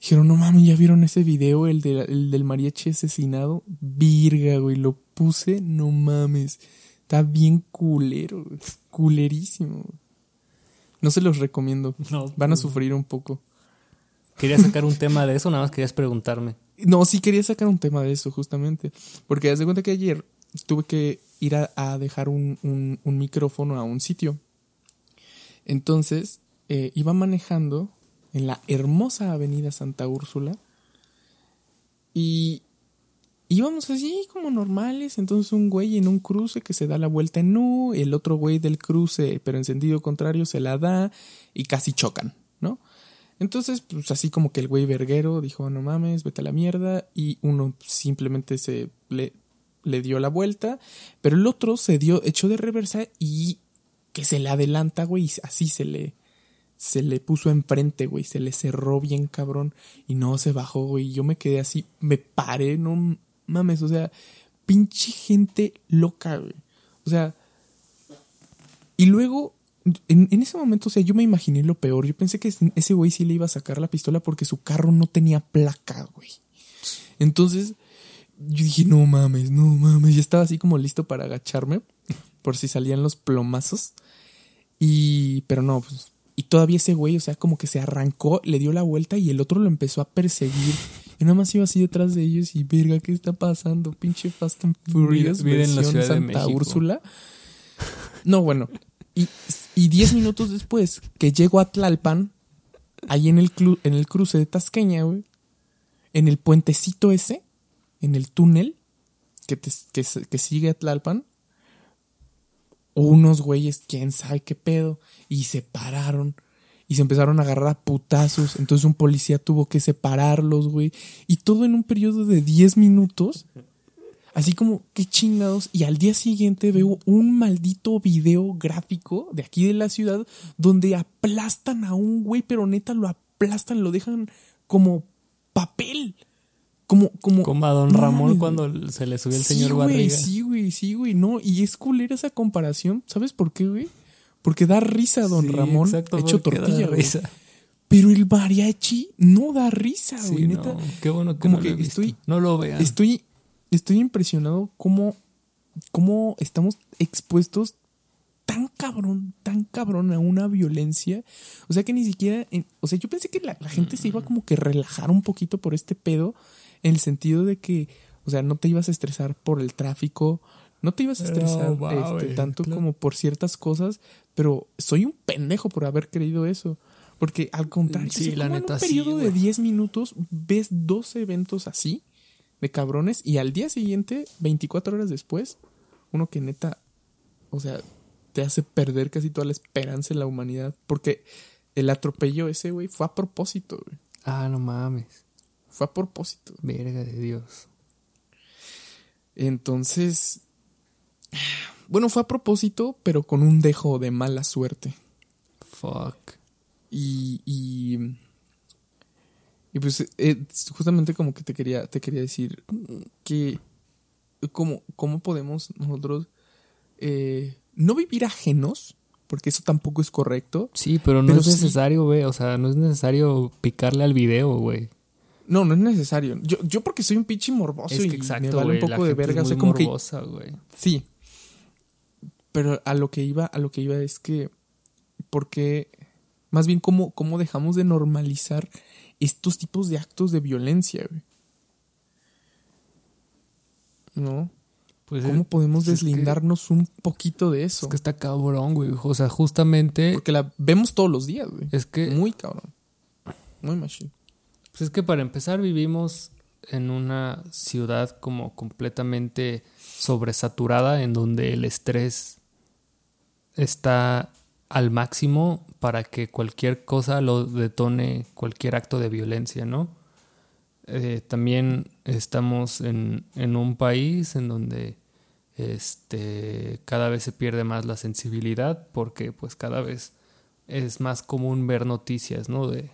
Dijeron, no mames, ¿ya vieron ese video, el, de- el del mariachi asesinado? Virga, güey, lo puse, no mames. Está bien culero. Culerísimo. No se los recomiendo. No, Van a sufrir un poco. Quería sacar un tema de eso, nada más querías preguntarme. No, sí quería sacar un tema de eso, justamente. Porque haz de cuenta que ayer tuve que ir a, a dejar un, un- un micrófono a un sitio. Entonces, eh, iba manejando en la hermosa avenida Santa Úrsula. Y íbamos así como normales. Entonces, un güey en un cruce que se da la vuelta en U, el otro güey del cruce, pero en sentido contrario, se la da y casi chocan, ¿no? Entonces, pues así como que el güey verguero dijo, no mames, vete a la mierda. Y uno simplemente se le, dio la vuelta. Pero el otro se dio, echó de reversa y que se le adelanta, güey. Y así se le, se le puso enfrente, güey. Se le cerró bien cabrón. Y no se bajó, güey. Yo me quedé así, me paré, no mames. O sea, pinche gente loca, güey. O sea, y luego, en, en ese momento, o sea, yo me imaginé lo peor. Yo pensé que ese- güey sí le iba a sacar la pistola porque su carro no tenía placa, güey. Entonces, yo dije, no mames, no mames. Ya estaba así como listo para agacharme por si salían los plomazos. Y, pero no, pues. Y todavía ese güey, o sea, como que se arrancó, le dio la vuelta y el otro lo empezó a perseguir. Y nada más iba así detrás de ellos y, verga, ¿qué está pasando? Pinche Fast and Furious, Vive en la Ciudad de Santa México. Úrsula. No, bueno. Y, y diez minutos después que llego a Tlalpan, ahí en el, clu- en el cruce de Tasqueña, güey, en el puentecito ese, en el túnel que, te- que, que sigue a Tlalpan, unos güeyes, quién sabe qué pedo, y se pararon y se empezaron a agarrar a putazos. Entonces un policía tuvo que separarlos, güey. Y todo en un periodo de 10 minutos. Así como, qué chingados. Y al día siguiente veo un maldito video gráfico de aquí de la ciudad donde aplastan a un güey, pero neta lo aplastan, lo dejan como papel. Como, como, como a don Ramón cuando se le subió el señor Barriga. Sí, güey, sí, güey, no. Y es culera esa comparación. ¿Sabes por qué, güey? Porque da risa don Ramón hecho tortilla, risa. Pero el mariachi no da risa, güey. neta. qué bueno que como no que estoy. No lo vean. Estoy, estoy impresionado cómo, cómo estamos expuestos tan cabrón, tan cabrón a una violencia. O sea que ni siquiera. o sea, yo pensé que la, gente se iba como que relajar un poquito por este pedo. En el sentido de que, o sea, no te ibas a estresar por el tráfico, no te ibas a estresar este, tanto como por ciertas cosas, pero soy un pendejo por haber creído eso. Porque al contrario, sí, la neta, en un periodo de 10 minutos ves dos eventos así de cabrones y al día siguiente, 24 horas después, uno que neta, o sea, te hace perder casi toda la esperanza en la humanidad. Porque el atropello ese, güey, fue a propósito, güey. Ah, no mames. Fue a propósito. Verga de Dios. Entonces, bueno, fue a propósito, pero con un dejo de mala suerte. Fuck. Y. Y, y pues eh, justamente como que te quería, te quería decir que. ¿Cómo, cómo podemos nosotros eh, no vivir ajenos? Porque eso tampoco es correcto. Sí, pero no es necesario, güey. O sea, no es necesario picarle al video, güey. No, no es necesario. Yo, yo porque soy un pinche morboso y me vale un poco de verga. Es como morbosa, güey. Sí, pero a lo que iba, a lo que iba es que, porque, más bien, ¿cómo, cómo dejamos de normalizar estos tipos de actos de violencia, güey? ¿No? Pues ¿Cómo podemos deslindarnos un poquito de eso? Es que está cabrón, güey. O sea, justamente. Porque la vemos todos los días, güey. Es que. Muy cabrón. Muy machine. Pues es que para empezar, vivimos en una ciudad como completamente sobresaturada, en donde el estrés está al máximo para que cualquier cosa lo detone cualquier acto de violencia, ¿no? Eh, también estamos en, en, un país en donde este, cada vez se pierde más la sensibilidad porque pues cada vez es más común ver noticias, ¿no? De,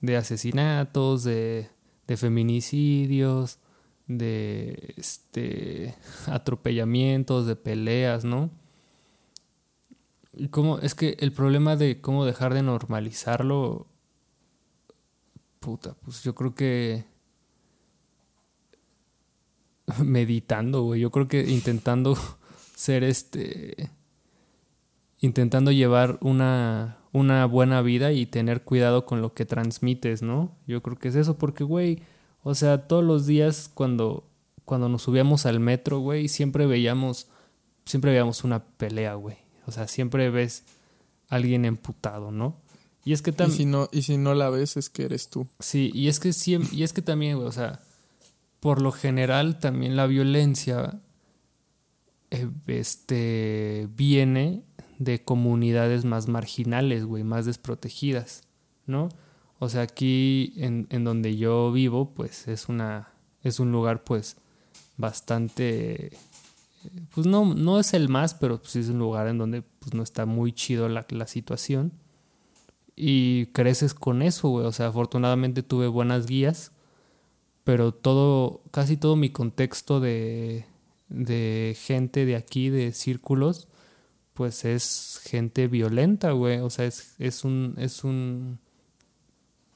de asesinatos, de, de feminicidios, de este, atropellamientos, de peleas, ¿no? Cómo, es que el problema de cómo dejar de normalizarlo, puta, pues yo creo que meditando, güey, yo creo que intentando ser este, intentando llevar una, una buena vida y tener cuidado con lo que transmites, ¿no? Yo creo que es eso, porque, güey, o sea, todos los días cuando, cuando nos subíamos al metro, güey, siempre veíamos, siempre veíamos una pelea, güey. O sea, siempre ves a alguien emputado, ¿no? Y es que también. Y si no, y si no la ves, es que eres tú. Sí, y es que siempre, y es que también, o sea, por lo general también la violencia eh, este, viene de comunidades más marginales, güey, más desprotegidas, ¿no? O sea, aquí en, en donde yo vivo, pues es una. es un lugar, pues, bastante pues no, no es el más, pero pues es un lugar en donde pues no está muy chido la, la situación. Y creces con eso, güey. O sea, afortunadamente tuve buenas guías, pero todo, casi todo mi contexto de, de gente de aquí, de círculos, pues es gente violenta, güey. O sea, es, es un, es un,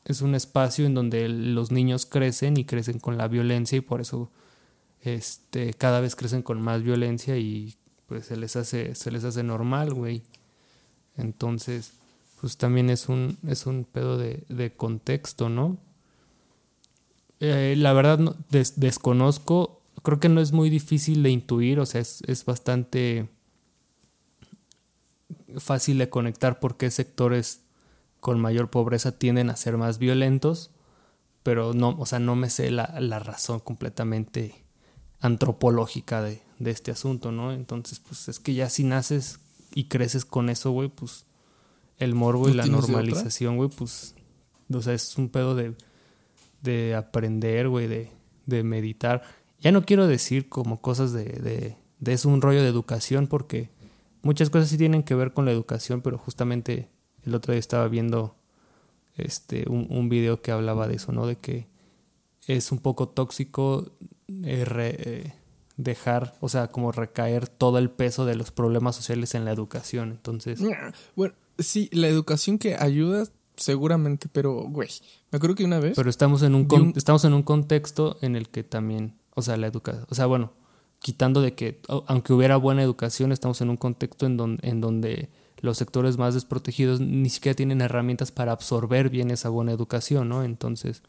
es un espacio en donde los niños crecen y crecen con la violencia y por eso este, cada vez crecen con más violencia y pues se les hace, se les hace normal, güey. Entonces, pues también es un, es un pedo de, de contexto, ¿no? Eh, la verdad no, desconozco, creo que no es muy difícil de intuir, o sea, es, es bastante fácil de conectar por qué sectores con mayor pobreza tienden a ser más violentos, pero no, o sea, no me sé la, la razón completamente antropológica de, de este asunto, ¿no? Entonces, pues es que ya si naces y creces con eso, güey, pues el morbo y ¿No la normalización, güey, pues, o sea, es un pedo de, de aprender, güey, de, de meditar. Ya no quiero decir como cosas de, de, de es un rollo de educación, porque muchas cosas sí tienen que ver con la educación, pero justamente el otro día estaba viendo este un, un video que hablaba de eso, ¿no? De que es un poco tóxico eh, re- eh, dejar, o sea, como recaer todo el peso de los problemas sociales en la educación. Entonces, Bueno, sí, la educación que ayuda, seguramente, pero, güey, me acuerdo que una vez. pero estamos en un, con- un- estamos en un contexto en el que también, o sea, la educación, o sea, bueno, quitando de que aunque hubiera buena educación, estamos en un contexto en donde, en donde los sectores más desprotegidos ni siquiera tienen herramientas para absorber bien esa buena educación, ¿no? Entonces,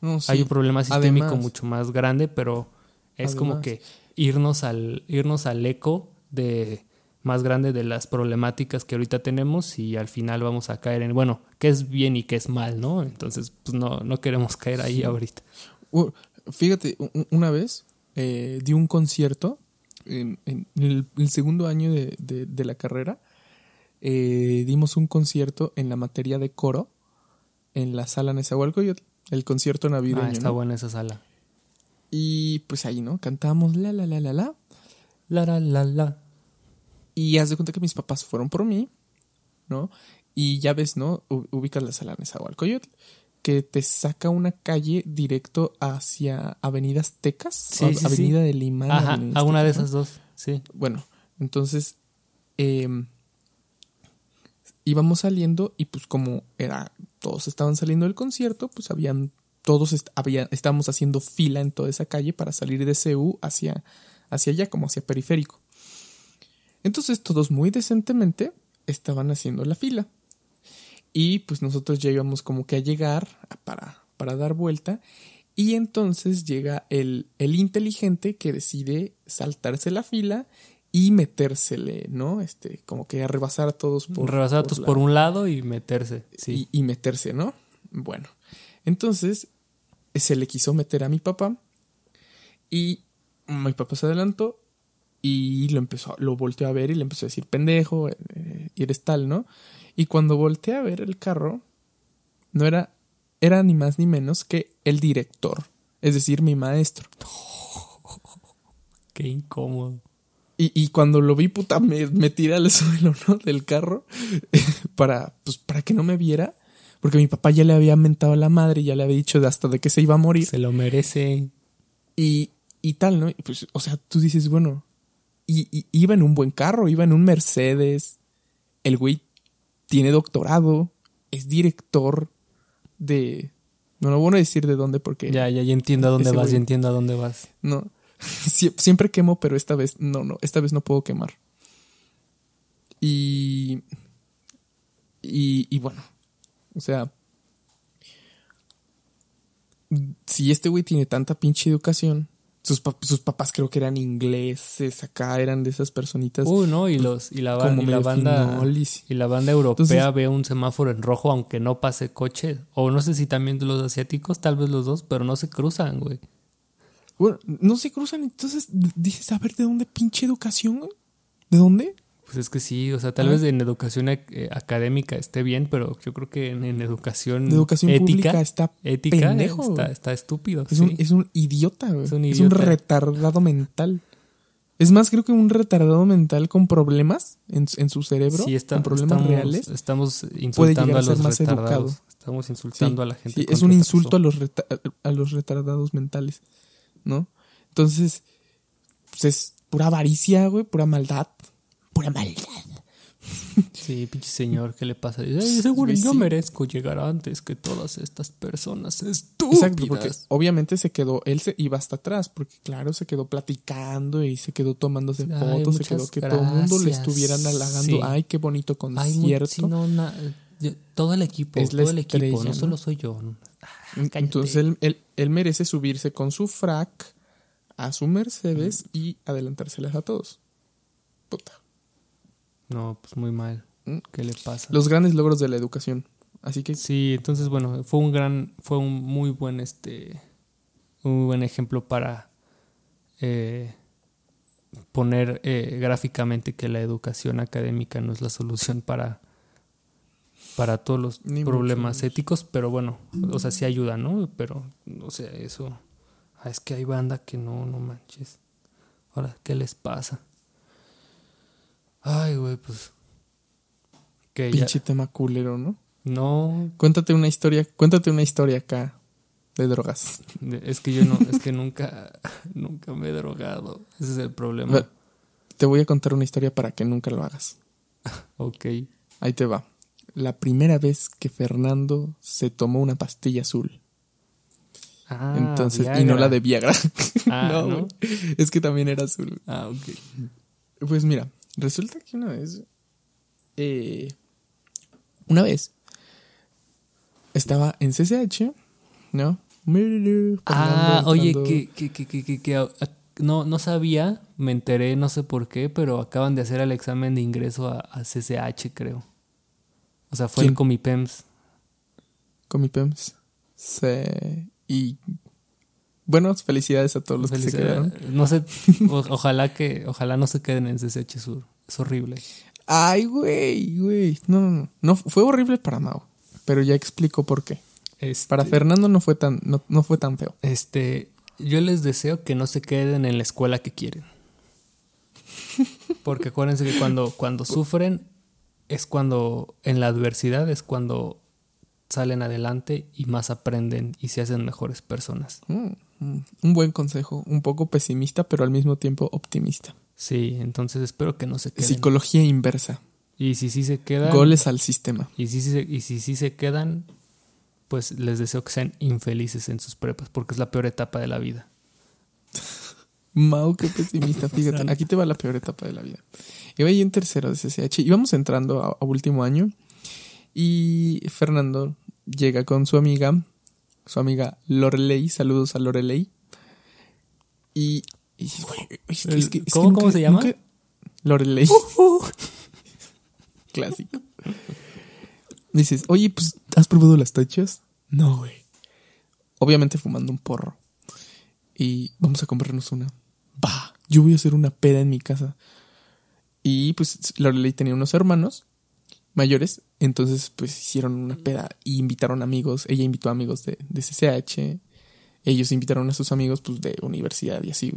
no, sí. hay un problema sistémico Además- mucho más grande, pero es como que irnos al, irnos al eco de más grande de las problemáticas que ahorita tenemos y al final vamos a caer en, bueno, qué es bien y qué es mal, ¿no? Entonces, pues no, no queremos caer ahí ahorita. Fíjate, una vez eh, di un concierto en, en el, el segundo año de, de- de la carrera. eh, dimos un concierto en la materia de coro en la sala Nezahualcóyotl, el concierto navideño. Ah, está ¿no? buena esa sala. Y pues ahí, ¿no? Cantábamos la, la, la, la, la. La, la, la, la. Y haz de cuenta que mis papás fueron por mí, ¿no? Y ya ves, ¿no? Ubicas la sala Nezahualcóyotl, que te saca una calle directo hacia Avenida Aztecas, Sí, o sí, sí. Avenida de Limán. Ajá, Avenida a una de esas dos, sí. Bueno, entonces em, íbamos saliendo y pues como era todos estaban saliendo del concierto, pues habían todos est- estábamos haciendo fila en toda esa calle para salir de CU hacia hacia allá como hacia periférico. Entonces todos muy decentemente estaban haciendo la fila. Y pues nosotros ya íbamos como que a llegar para, para dar vuelta. Y entonces llega el, el inteligente que decide saltarse la fila y metérsele, ¿no? Este, como que a rebasar a todos por. Rebasar a todos por un lado y meterse, sí. y, y meterse, ¿no? Bueno, entonces se le quiso meter a mi papá y mi papá se adelantó y lo empezó, lo volteó a ver y le empezó a decir, pendejo, eh, y eres tal, ¿no? Y cuando volteé a ver el carro, no era, era ni más ni menos que el director, es decir, mi maestro. Qué incómodo. Y, y cuando lo vi, puta, me, me tiré al suelo, ¿no? Del carro para, pues, para que no me viera. Porque mi papá ya le había mentado a la madre y ya le había dicho de hasta de que se iba a morir. Se lo merece. Y, y tal, ¿no? Y pues, o sea, tú dices, bueno, y, y iba en un buen carro, iba en un Mercedes. El güey tiene doctorado, es director de... No, no bueno decir de dónde porque... Ya, ya, ya entiendo a dónde vas, güey. ya entiendo a dónde vas. No. Sie- Siempre quemo, pero esta vez no, no. Esta vez no puedo quemar. Y. Y, y bueno. O sea. Si este güey tiene tanta pinche educación. Sus, pap- sus papás creo que eran ingleses, acá eran de esas personitas Uy, no, y los y la, ba- y la banda finolis. y la banda europea Entonces- ve un semáforo en rojo aunque no pase coche o no sé si también los asiáticos, tal vez los dos, pero no se cruzan, güey. Bueno, no se cruzan, entonces dices, a ver, ¿de dónde pinche educación? ¿De dónde? Pues es que sí, o sea, tal Ah. vez en educación ac- eh, académica esté bien, pero yo creo que en, en educación, educación ética, pública está ética pendejo, está, estúpido. Es, sí. un, es un idiota. Es Es un retardado mental. Es más, creo que un retardado mental con problemas en, en su cerebro, Sí, está- con problemas estamos, reales. Estamos insultando a los más retardados. educado. Estamos insultando Sí, a la gente. es un retraso. insulto a los, reta- a los retardados mentales, ¿no? Entonces, pues es pura avaricia, güey, pura maldad. Pura maldad. Sí, pinche señor, ¿qué le pasa? Dice, "Ay, seguro Pues yo merezco llegar antes que todas estas personas estúpidas. Exacto, porque obviamente se quedó, él se iba hasta atrás, porque claro, se quedó platicando y se quedó tomándose Ay, fotos, se quedó que todo el mundo le estuvieran halagando. Sí. Ay, qué bonito Ay, concierto. sí, no, na- yo- todo el equipo, Es todo el equipo, no ¿no? solo soy yo. Cállate. Entonces él, él- él merece subirse con su frac a su Mercedes y adelantárselas a todos. Puta. No, pues muy mal. Mm. ¿Qué le pasa? Los grandes logros de la educación. Así que Sí, entonces bueno, fue un gran, fue un muy buen este, un muy buen ejemplo para eh, poner eh, gráficamente que la educación académica no es la solución para, para todos los Ni problemas éticos, pero bueno, o sea, sí ayuda, ¿no? Pero, o sea, eso... Ah, es que hay banda que no, no manches. Ahora, ¿qué les pasa? Ay, güey, pues... Que ya... Pinche tema culero, ¿no? No, Cuéntate una historia, cuéntate una historia acá de drogas. es que yo no, es que nunca, nunca me he drogado. Ese es el problema. Te voy a contar una historia para que nunca lo hagas. Ok. Ahí te va. La primera vez que Fernando se tomó una pastilla azul. Ah, Entonces, y no la de Viagra. Ah, no, ¿no? Es que también era azul. Ah, ok. Pues mira, resulta que una vez. eh, una vez. Estaba en CCH, ¿no? Ah, oye, que, que, que, que, que- que, no, no sabía, me enteré, no sé por qué, pero acaban de hacer el examen de ingreso a, a CCH, creo. O sea, fue ¿Quién? el Comipems. Con mi PEMS. Sí. Y. Bueno, felicidades a todos los que se quedaron. No sé, o- ojalá que, ojalá no se queden en CCH Sur. Es horrible. Ay, güey, güey. No, no, no. No, fue horrible para Mau. Pero ya explico por qué. Este, Para Fernando no fue tan, no, no fue tan feo. Este, yo les deseo que no se queden en la escuela que quieren. Porque acuérdense que cuando, cuando sufren es cuando, en la adversidad es cuando salen adelante y más aprenden y se hacen mejores personas. Mm, mm. Un buen consejo. Un poco pesimista, pero al mismo tiempo optimista. Sí, entonces espero que no se queden. Psicología inversa. Y si sí se quedan, Goles al sistema. y si, sí se- y si sí se quedan, pues les deseo que sean infelices en sus prepas, porque es la peor etapa de la vida. Mau, qué pesimista. Fíjate, aquí te va la peor etapa de la vida. Iba ahí en tercero de CCH. Íbamos entrando a, a último año. Y Fernando llega con su amiga, su amiga Lorelei. Saludos a Lorelei. Y. y, es que- es que- es que ¿Cómo- cómo se llama? Uh, Lorelei. Clásico. Dices, oye, pues, ¿has probado las tachas? No, güey. Obviamente fumando un porro. Y vamos a comprarnos una. Va, yo voy a hacer una peda en mi casa. Y pues Lorelei tenía unos hermanos mayores. Entonces, pues hicieron una peda y invitaron amigos. Ella invitó amigos de, de CCH. Ellos invitaron a sus amigos, pues, de universidad y así.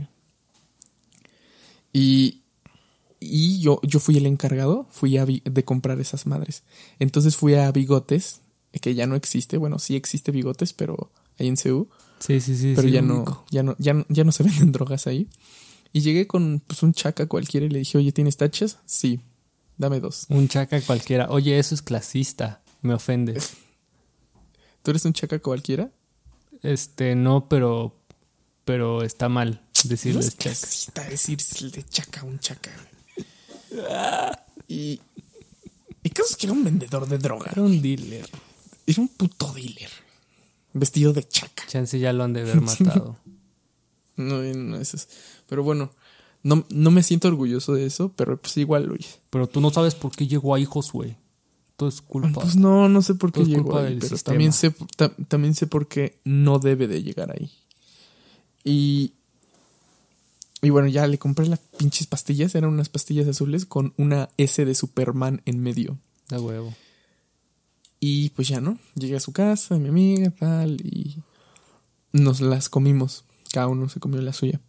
Y, y yo, yo fui el encargado, fui a de comprar esas madres. Entonces fui a Bigotes, que ya no existe. Bueno, sí existe Bigotes, pero ahí en CU. Sí, sí, sí. pero sí, ya, no, ya no, ya no, ya no se venden drogas ahí. Y llegué con pues, un chaca cualquiera y le dije, oye, ¿tienes tachas? Sí, dame dos. Un chaca cualquiera. Oye, eso es clasista. Me ofende. ¿Tú eres un chaca cualquiera? Este, no, pero. Pero está mal No decirles es chaca. clasista decir de chaca un chaca. Y... Y caso es que era un vendedor de droga. Era un dealer. Era un puto dealer. Vestido de chaca. Chance ya lo han de haber matado. No, no eso es. Pero bueno, no, no me siento orgulloso de eso, pero pues igual lo hice. Pero tú no sabes por qué llegó ahí Josué. Todo es culpa. Pues no, no sé por qué llegó culpa ahí, pero sistema. también sé, ta- también sé por qué no debe de llegar ahí. Y, y bueno, ya le compré las pinches pastillas, eran unas pastillas azules con una S de Superman en medio. De huevo. Y pues ya, ¿no? Llegué a su casa, mi amiga, tal, y nos las comimos. Cada uno se comió la suya.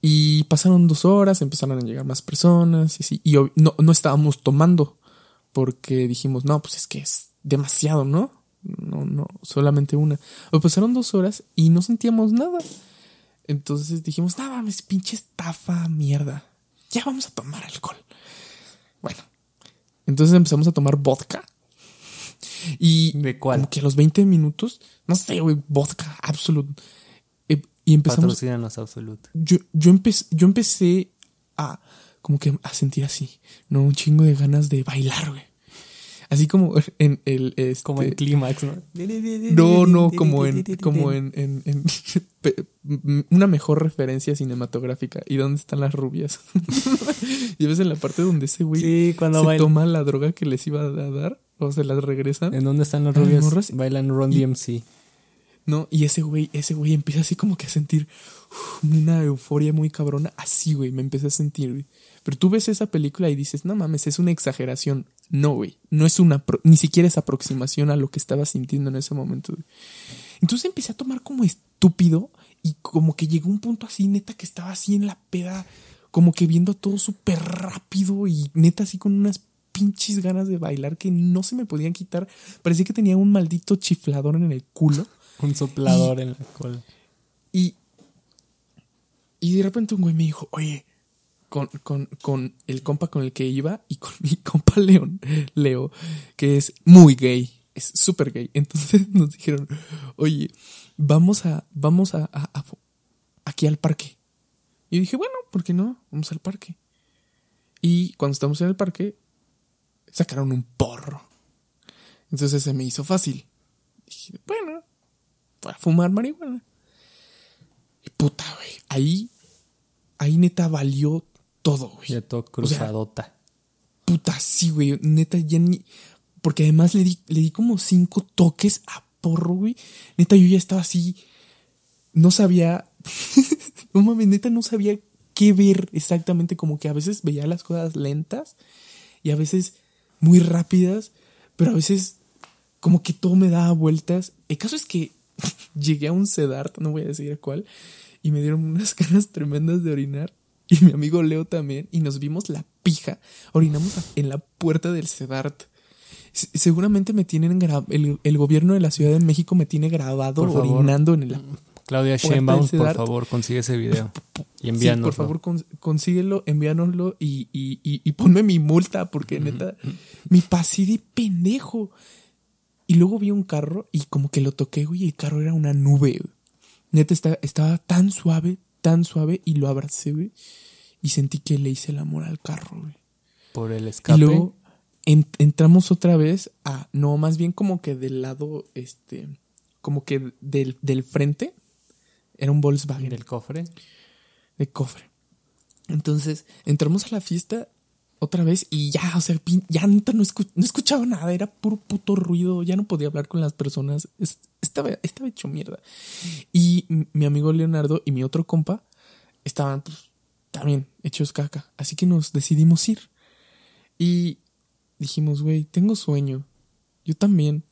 Y pasaron dos horas, empezaron a llegar más personas, y sí, y no, no estábamos tomando, porque dijimos, no, pues es que es demasiado, ¿no? No, no, solamente una. Pasaron dos horas y no sentíamos nada. Entonces dijimos, no mames, pinche estafa, mierda. Ya vamos a tomar alcohol. Bueno, entonces empezamos a tomar vodka. Y ¿De cuál? como que a los 20 minutos, no sé, güey, vodka, absolute. Eh, Y empezamos. Patrocínanos Absolute. Yo, yo, empecé, yo empecé a como que a sentir así, ¿no? Un chingo de ganas de bailar, güey. Así como en el. Este, Como en clímax, ¿no? no, no, como en, como en, en- en- pe- m- una mejor referencia cinematográfica. ¿Y dónde están las rubias? y ves en la parte donde ese güey Sí, cuando se toma la droga que les iba a dar o se las regresan. ¿En dónde están los rubios? Bailan Ron DMC. ¿no? Y ese güey, ese güey empieza así como que a sentir una euforia muy cabrona. Así, güey, me empecé a sentir, güey. Pero tú ves esa película y dices, no mames, es una exageración. No, güey, no es una, ni siquiera es aproximación a lo que estaba sintiendo en ese momento, güey. Entonces empecé a tomar como estúpido y como que llegó un punto así, neta, que estaba así en la peda, como que viendo todo súper rápido y neta así con unas pinches ganas de bailar que no se me podían quitar. Parecía que tenía un maldito chiflador en el culo. Un soplador en la cola. Y, y de repente un güey me dijo, oye, con, con, con el compa con el que iba y con mi compa León, Leo, que es muy gay, es súper gay. Entonces nos dijeron, oye, vamos a, vamos a, a- a- aquí al parque. Y dije, bueno, ¿por qué no? Vamos al parque. Y cuando estamos en el parque, sacaron un porro. Entonces se me hizo fácil. Dije, bueno, para fumar marihuana. Y puta, güey. Ahí, ahí neta valió todo, güey. Ya todo sea, cruzadota. Puta, sí, güey. Neta, ya ni. Porque además le di, le di como cinco toques a porro, güey. Neta, yo ya estaba así. No sabía. no mames, neta, no sabía qué ver exactamente. Como que a veces veía las cosas lentas y a veces muy rápidas, pero a veces como que todo me daba vueltas. El caso es que llegué a un Sedart, no voy a decir cuál, y me dieron unas ganas tremendas de orinar. Y mi amigo Leo también, y nos vimos la pija. Orinamos en la puerta del Sedart. Se- Seguramente me tienen el, el gobierno de la Ciudad de México me tiene grabado orinando en el Claudia Sheinbaum, por favor, consigue ese video. Y Sí, envíanoslo. por favor, cons- consíguelo, envíanoslo y, y, y, y ponme mi multa, porque neta, me pasé de pendejo. Y luego vi un carro y como que lo toqué, güey, y el carro era una nube, güey. Neta, está- estaba tan suave, tan suave, y lo abracé, güey. Y sentí que le hice el amor al carro, güey. Por el Y escape. luego en- entramos otra vez a, no, más bien como que del lado, este, como que del, del frente, era un Volkswagen del cofre. de cofre. Entonces, entramos a la fiesta otra vez y ya, o sea, ya no, escu- no escuchaba nada, era puro puto ruido, ya no podía hablar con las personas, es- estaba, estaba hecho mierda. Y mi amigo Leonardo y mi otro compa estaban pues, también hechos caca, así que nos decidimos ir. Y dijimos, güey, tengo sueño, yo también,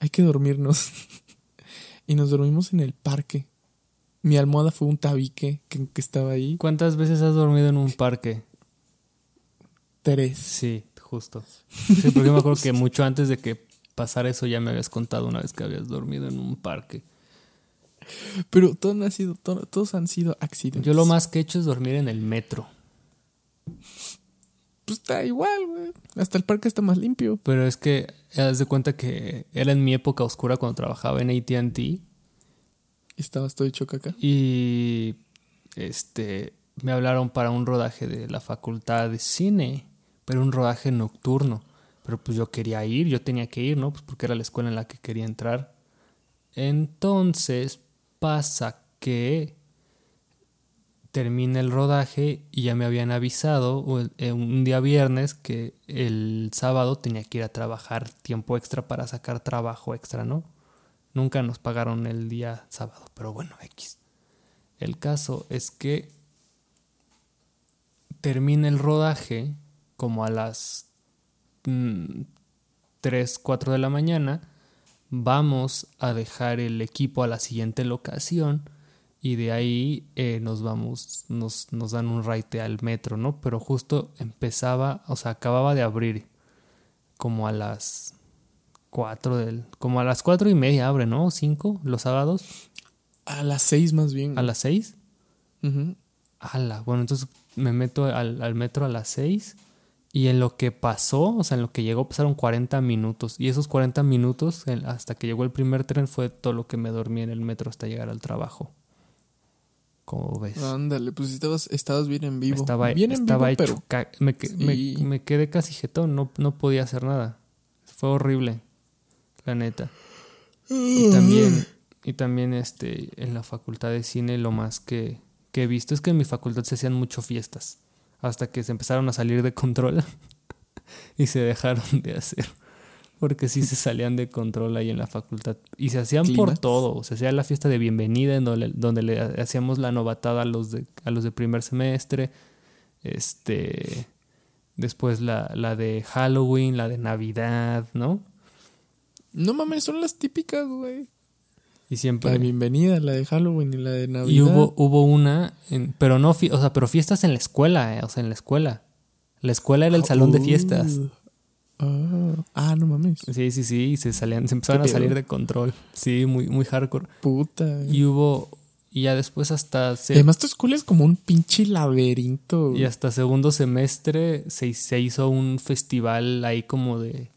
hay que dormirnos. y nos dormimos en el parque. Mi almohada fue un tabique que, que estaba ahí. ¿Cuántas veces has dormido en un parque? Tres. Sí, justo. Sí, porque me acuerdo que mucho antes de que pasara eso ya me habías contado una vez que habías dormido en un parque. Pero todo han sido, todo- todos han sido accidentes. Yo lo más que he hecho es dormir en el metro. Pues está igual, güey. Hasta el parque está más limpio. Pero es que, haz de cuenta que era en mi época oscura cuando trabajaba en ATT. Y estabas todo hecho caca. Y este me hablaron para un rodaje de la facultad de cine, pero un rodaje nocturno. Pero pues yo quería ir, yo tenía que ir, ¿no? Pues porque era la escuela en la que quería entrar. Entonces pasa que termina el rodaje y ya me habían avisado eh, un día viernes que el sábado tenía que ir a trabajar tiempo extra para sacar trabajo extra, ¿no? Nunca nos pagaron el día sábado, pero bueno, X. El caso es que termina el rodaje como a las mm, 3, 4 de la mañana. Vamos a dejar el equipo a la siguiente locación y de ahí eh, nos vamos, nos, nos dan un raite al metro, ¿no? Pero justo empezaba, o sea, acababa de abrir como a las 4 del, como a las cuatro y media abre, ¿no? 5 los sábados, A las seis más bien. a las 6. Ujú. Ala, bueno, entonces me meto al, al metro a las 6 y en lo que pasó, o sea, en lo que llegó pasaron 40 minutos y esos 40 minutos hasta que llegó el primer tren fue todo lo que me dormí en el metro hasta llegar al trabajo. ¿Cómo ves? Ándale, pues estabas, estabas bien en vivo. estaba bien en vivo, hecho. ca- me, me- me quedé casi jetón, no, no podía hacer nada. Fue horrible, la neta. Y también, y también este, en la facultad de cine lo más que, que he visto es que en mi facultad se hacían mucho fiestas. Hasta que se empezaron a salir de control y se dejaron de hacer. Porque sí se salían de control ahí en la facultad. Y se hacían por todo. Se hacía la fiesta de bienvenida en donde, donde le hacíamos la novatada a los de, a los de primer semestre. Este. Después la, la de Halloween, la de Navidad, ¿no? No mames, son las típicas, güey. Y La siempre. de bienvenida, la de Halloween y la de Navidad. Y hubo, hubo una, en- pero no, o sea, pero fiestas en la escuela, eh, o sea, en la escuela. La escuela era el salón de fiestas. Ah, ah, no mames. Sí, sí, sí, y se salían, se empezaron a salir de control. Sí, muy, muy hardcore. Puta. Y hubo, y ya después hasta se- Además, tu escuela es como un pinche laberinto. y hasta segundo semestre se, se hizo un festival ahí como de,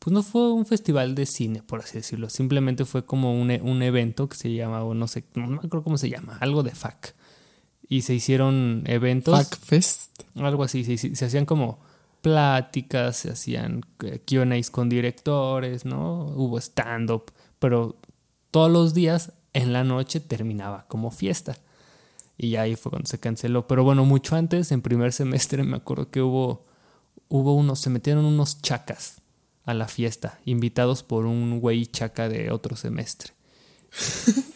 pues no fue un festival de cine, por así decirlo. Simplemente fue como un, un evento que se llama, o no sé, no me acuerdo cómo se llama, algo de FAC. Y se hicieron eventos. Fuck Fest. Algo así, se, se hacían como pláticas, se hacían eh, QAs con directores, ¿no? Hubo stand-up, pero todos los días en la noche terminaba como fiesta. Y ya ahí fue cuando se canceló. Pero bueno, mucho antes, en primer semestre, me acuerdo que hubo, hubo unos, se metieron unos chacas a la fiesta, invitados por un güey chaca de otro semestre.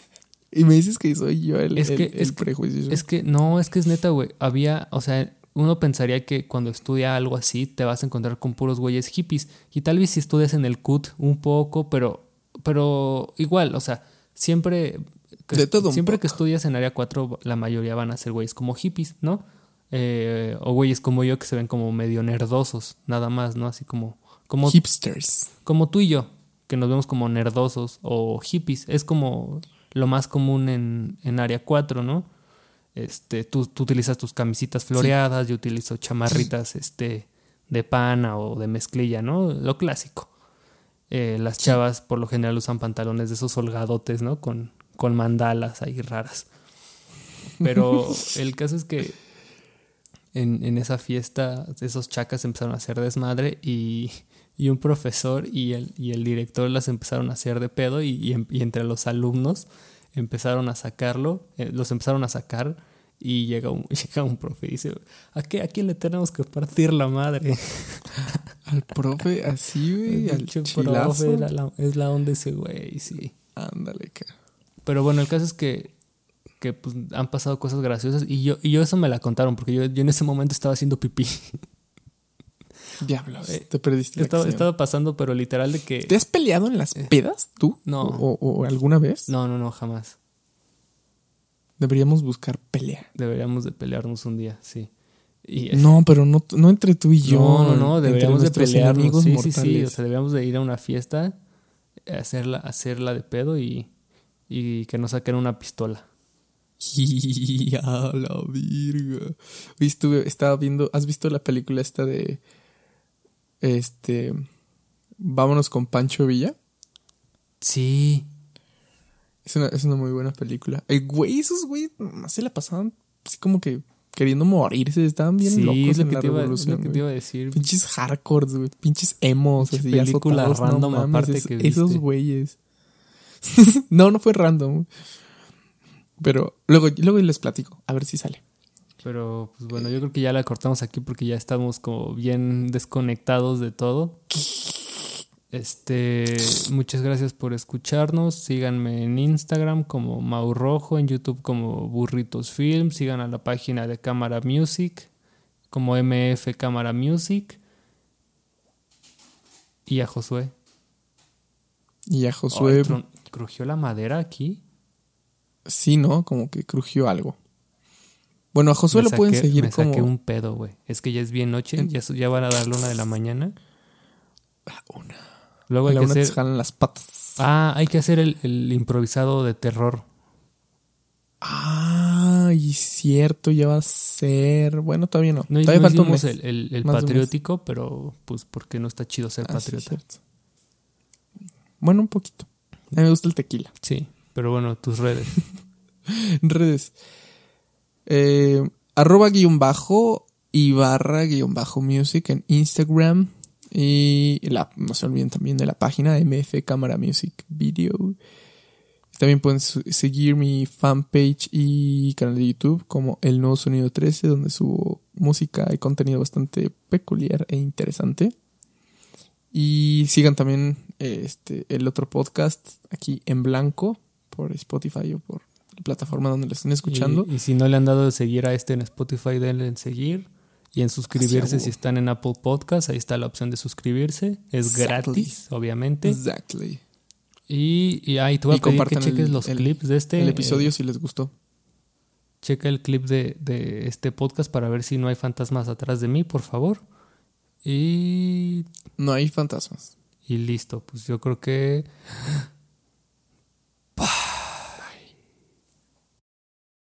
Y me dices que soy yo el, Es que- el es que- prejuicioso. Es que no, es que es neta, güey. Había, o sea, uno pensaría que cuando estudia algo así te vas a encontrar con puros güeyes hippies. Y tal vez si estudias en el CUT un poco, pero, pero igual, o sea, siempre, que, De todo un siempre poco. que estudias en área 4, la mayoría van a ser güeyes como hippies, ¿no? Eh, o güeyes como yo que se ven como medio nerdosos, nada más, ¿no? Así como, como, Hipsters. como tú y yo, que nos vemos como nerdosos o hippies. Es como lo más común en, en área 4, ¿no? Este, tú, tú utilizas tus camisitas floreadas, yo utilizo chamarritas este, de pana o de mezclilla, ¿no? Lo clásico. Eh, las chavas por lo general usan pantalones de esos holgadotes, ¿no? Con, con mandalas ahí raras. Pero el caso es que en, en esa fiesta esos chacas empezaron a hacer desmadre y, y un profesor y el, y el director las empezaron a hacer de pedo y, y y entre los alumnos empezaron a sacarlo, eh, los empezaron a sacar y llega un, llega un profe y dice, ¿a, qué, ¿a quién le tenemos que partir la madre? Al profe, así, güey. Al profe era la- es la onda ese güey, sí. Ándale, ca. Pero bueno, el caso es que, que pues, han pasado cosas graciosas y yo, y yo eso me la contaron porque yo, yo en ese momento estaba haciendo pipí. Diablos, Eh, te perdiste la estaba, acción. estaba pasando, pero literal de que... ¿Te has peleado en las pedas tú? no. ¿O, o- o alguna vez? No, no, no, jamás. Deberíamos buscar pelea. Deberíamos de pelearnos un día, sí. Y, No, pero no, no entre tú y yo. no, no, no, deberíamos de pelearnos. enemigos Sí, sí, mortales. sí. O sea, deberíamos de ir a una fiesta, hacerla, hacerla de pedo y, y que nos saquen una pistola. Y a la virga. Estuve, estaba viendo, ¿has visto la película esta de este Vámonos con Pancho Villa? Sí. Es una, es una muy buena película. El güey, esos güey, no se la pasaban así como que queriendo morirse, estaban bien sí, locos es lo en que, la te iba, es revolución. lo que te iba a decir. Pinches hardcores, güey, pinches emos, Pinche así película azotados, no random mames, aparte es- que esos viste. güeyes. no, no fue random. Pero luego, luego les platico, a ver si sale. Pero, pues bueno, yo creo que ya la cortamos aquí porque ya estamos como bien desconectados de todo. Este, muchas gracias por escucharnos. Síganme en Instagram como Mau Rojo, en YouTube como Burritos Film. Sigan a la página de Cámara Music como MF Cámara Music. Y a Josué. Y a Josué, ¿Crujió la madera aquí? sí, ¿no? Como que crujió algo. Bueno, a Josué Me lo pueden saqué- seguir me como... saqué un pedo, güey. Es que ya es bien noche, ya, van a dar la una de la mañana. Una. Luego hay la que hacer. jalan las patas. Ah, hay que hacer el, el improvisado de terror. Ah, y cierto, ya va a ser... Bueno, todavía no. No, todavía no falta un hicimos mes. el, el- patriótico, pero pues porque no está chido ser Ah, patriota. Bueno, un poquito. A mí me gusta el tequila. Sí, pero bueno, tus redes. Redes. Eh, arroba guion bajo y barra guion bajo music en Instagram. Y la, no se olviden también de la página MF Cámara Music Video. También pueden seguir mi fanpage y canal de YouTube como El Nuevo Sonido 13, donde subo música y contenido bastante peculiar e interesante. Y sigan también este, el otro podcast aquí en blanco por Spotify o por la plataforma donde lo estén escuchando. Y, y si no le han dado de seguir a este en Spotify, denle en seguir. Y en suscribirse si están en Apple Podcast, ahí está la opción de suscribirse. Es Exactly. gratis, obviamente. Exactly. Y, y ahí te voy a pedir que cheques el- los el- clips de este. el eh, episodio si les gustó. checa el clip de, de este podcast para ver si no hay fantasmas atrás de mí, por favor. Y, No hay fantasmas. y listo. Pues yo creo que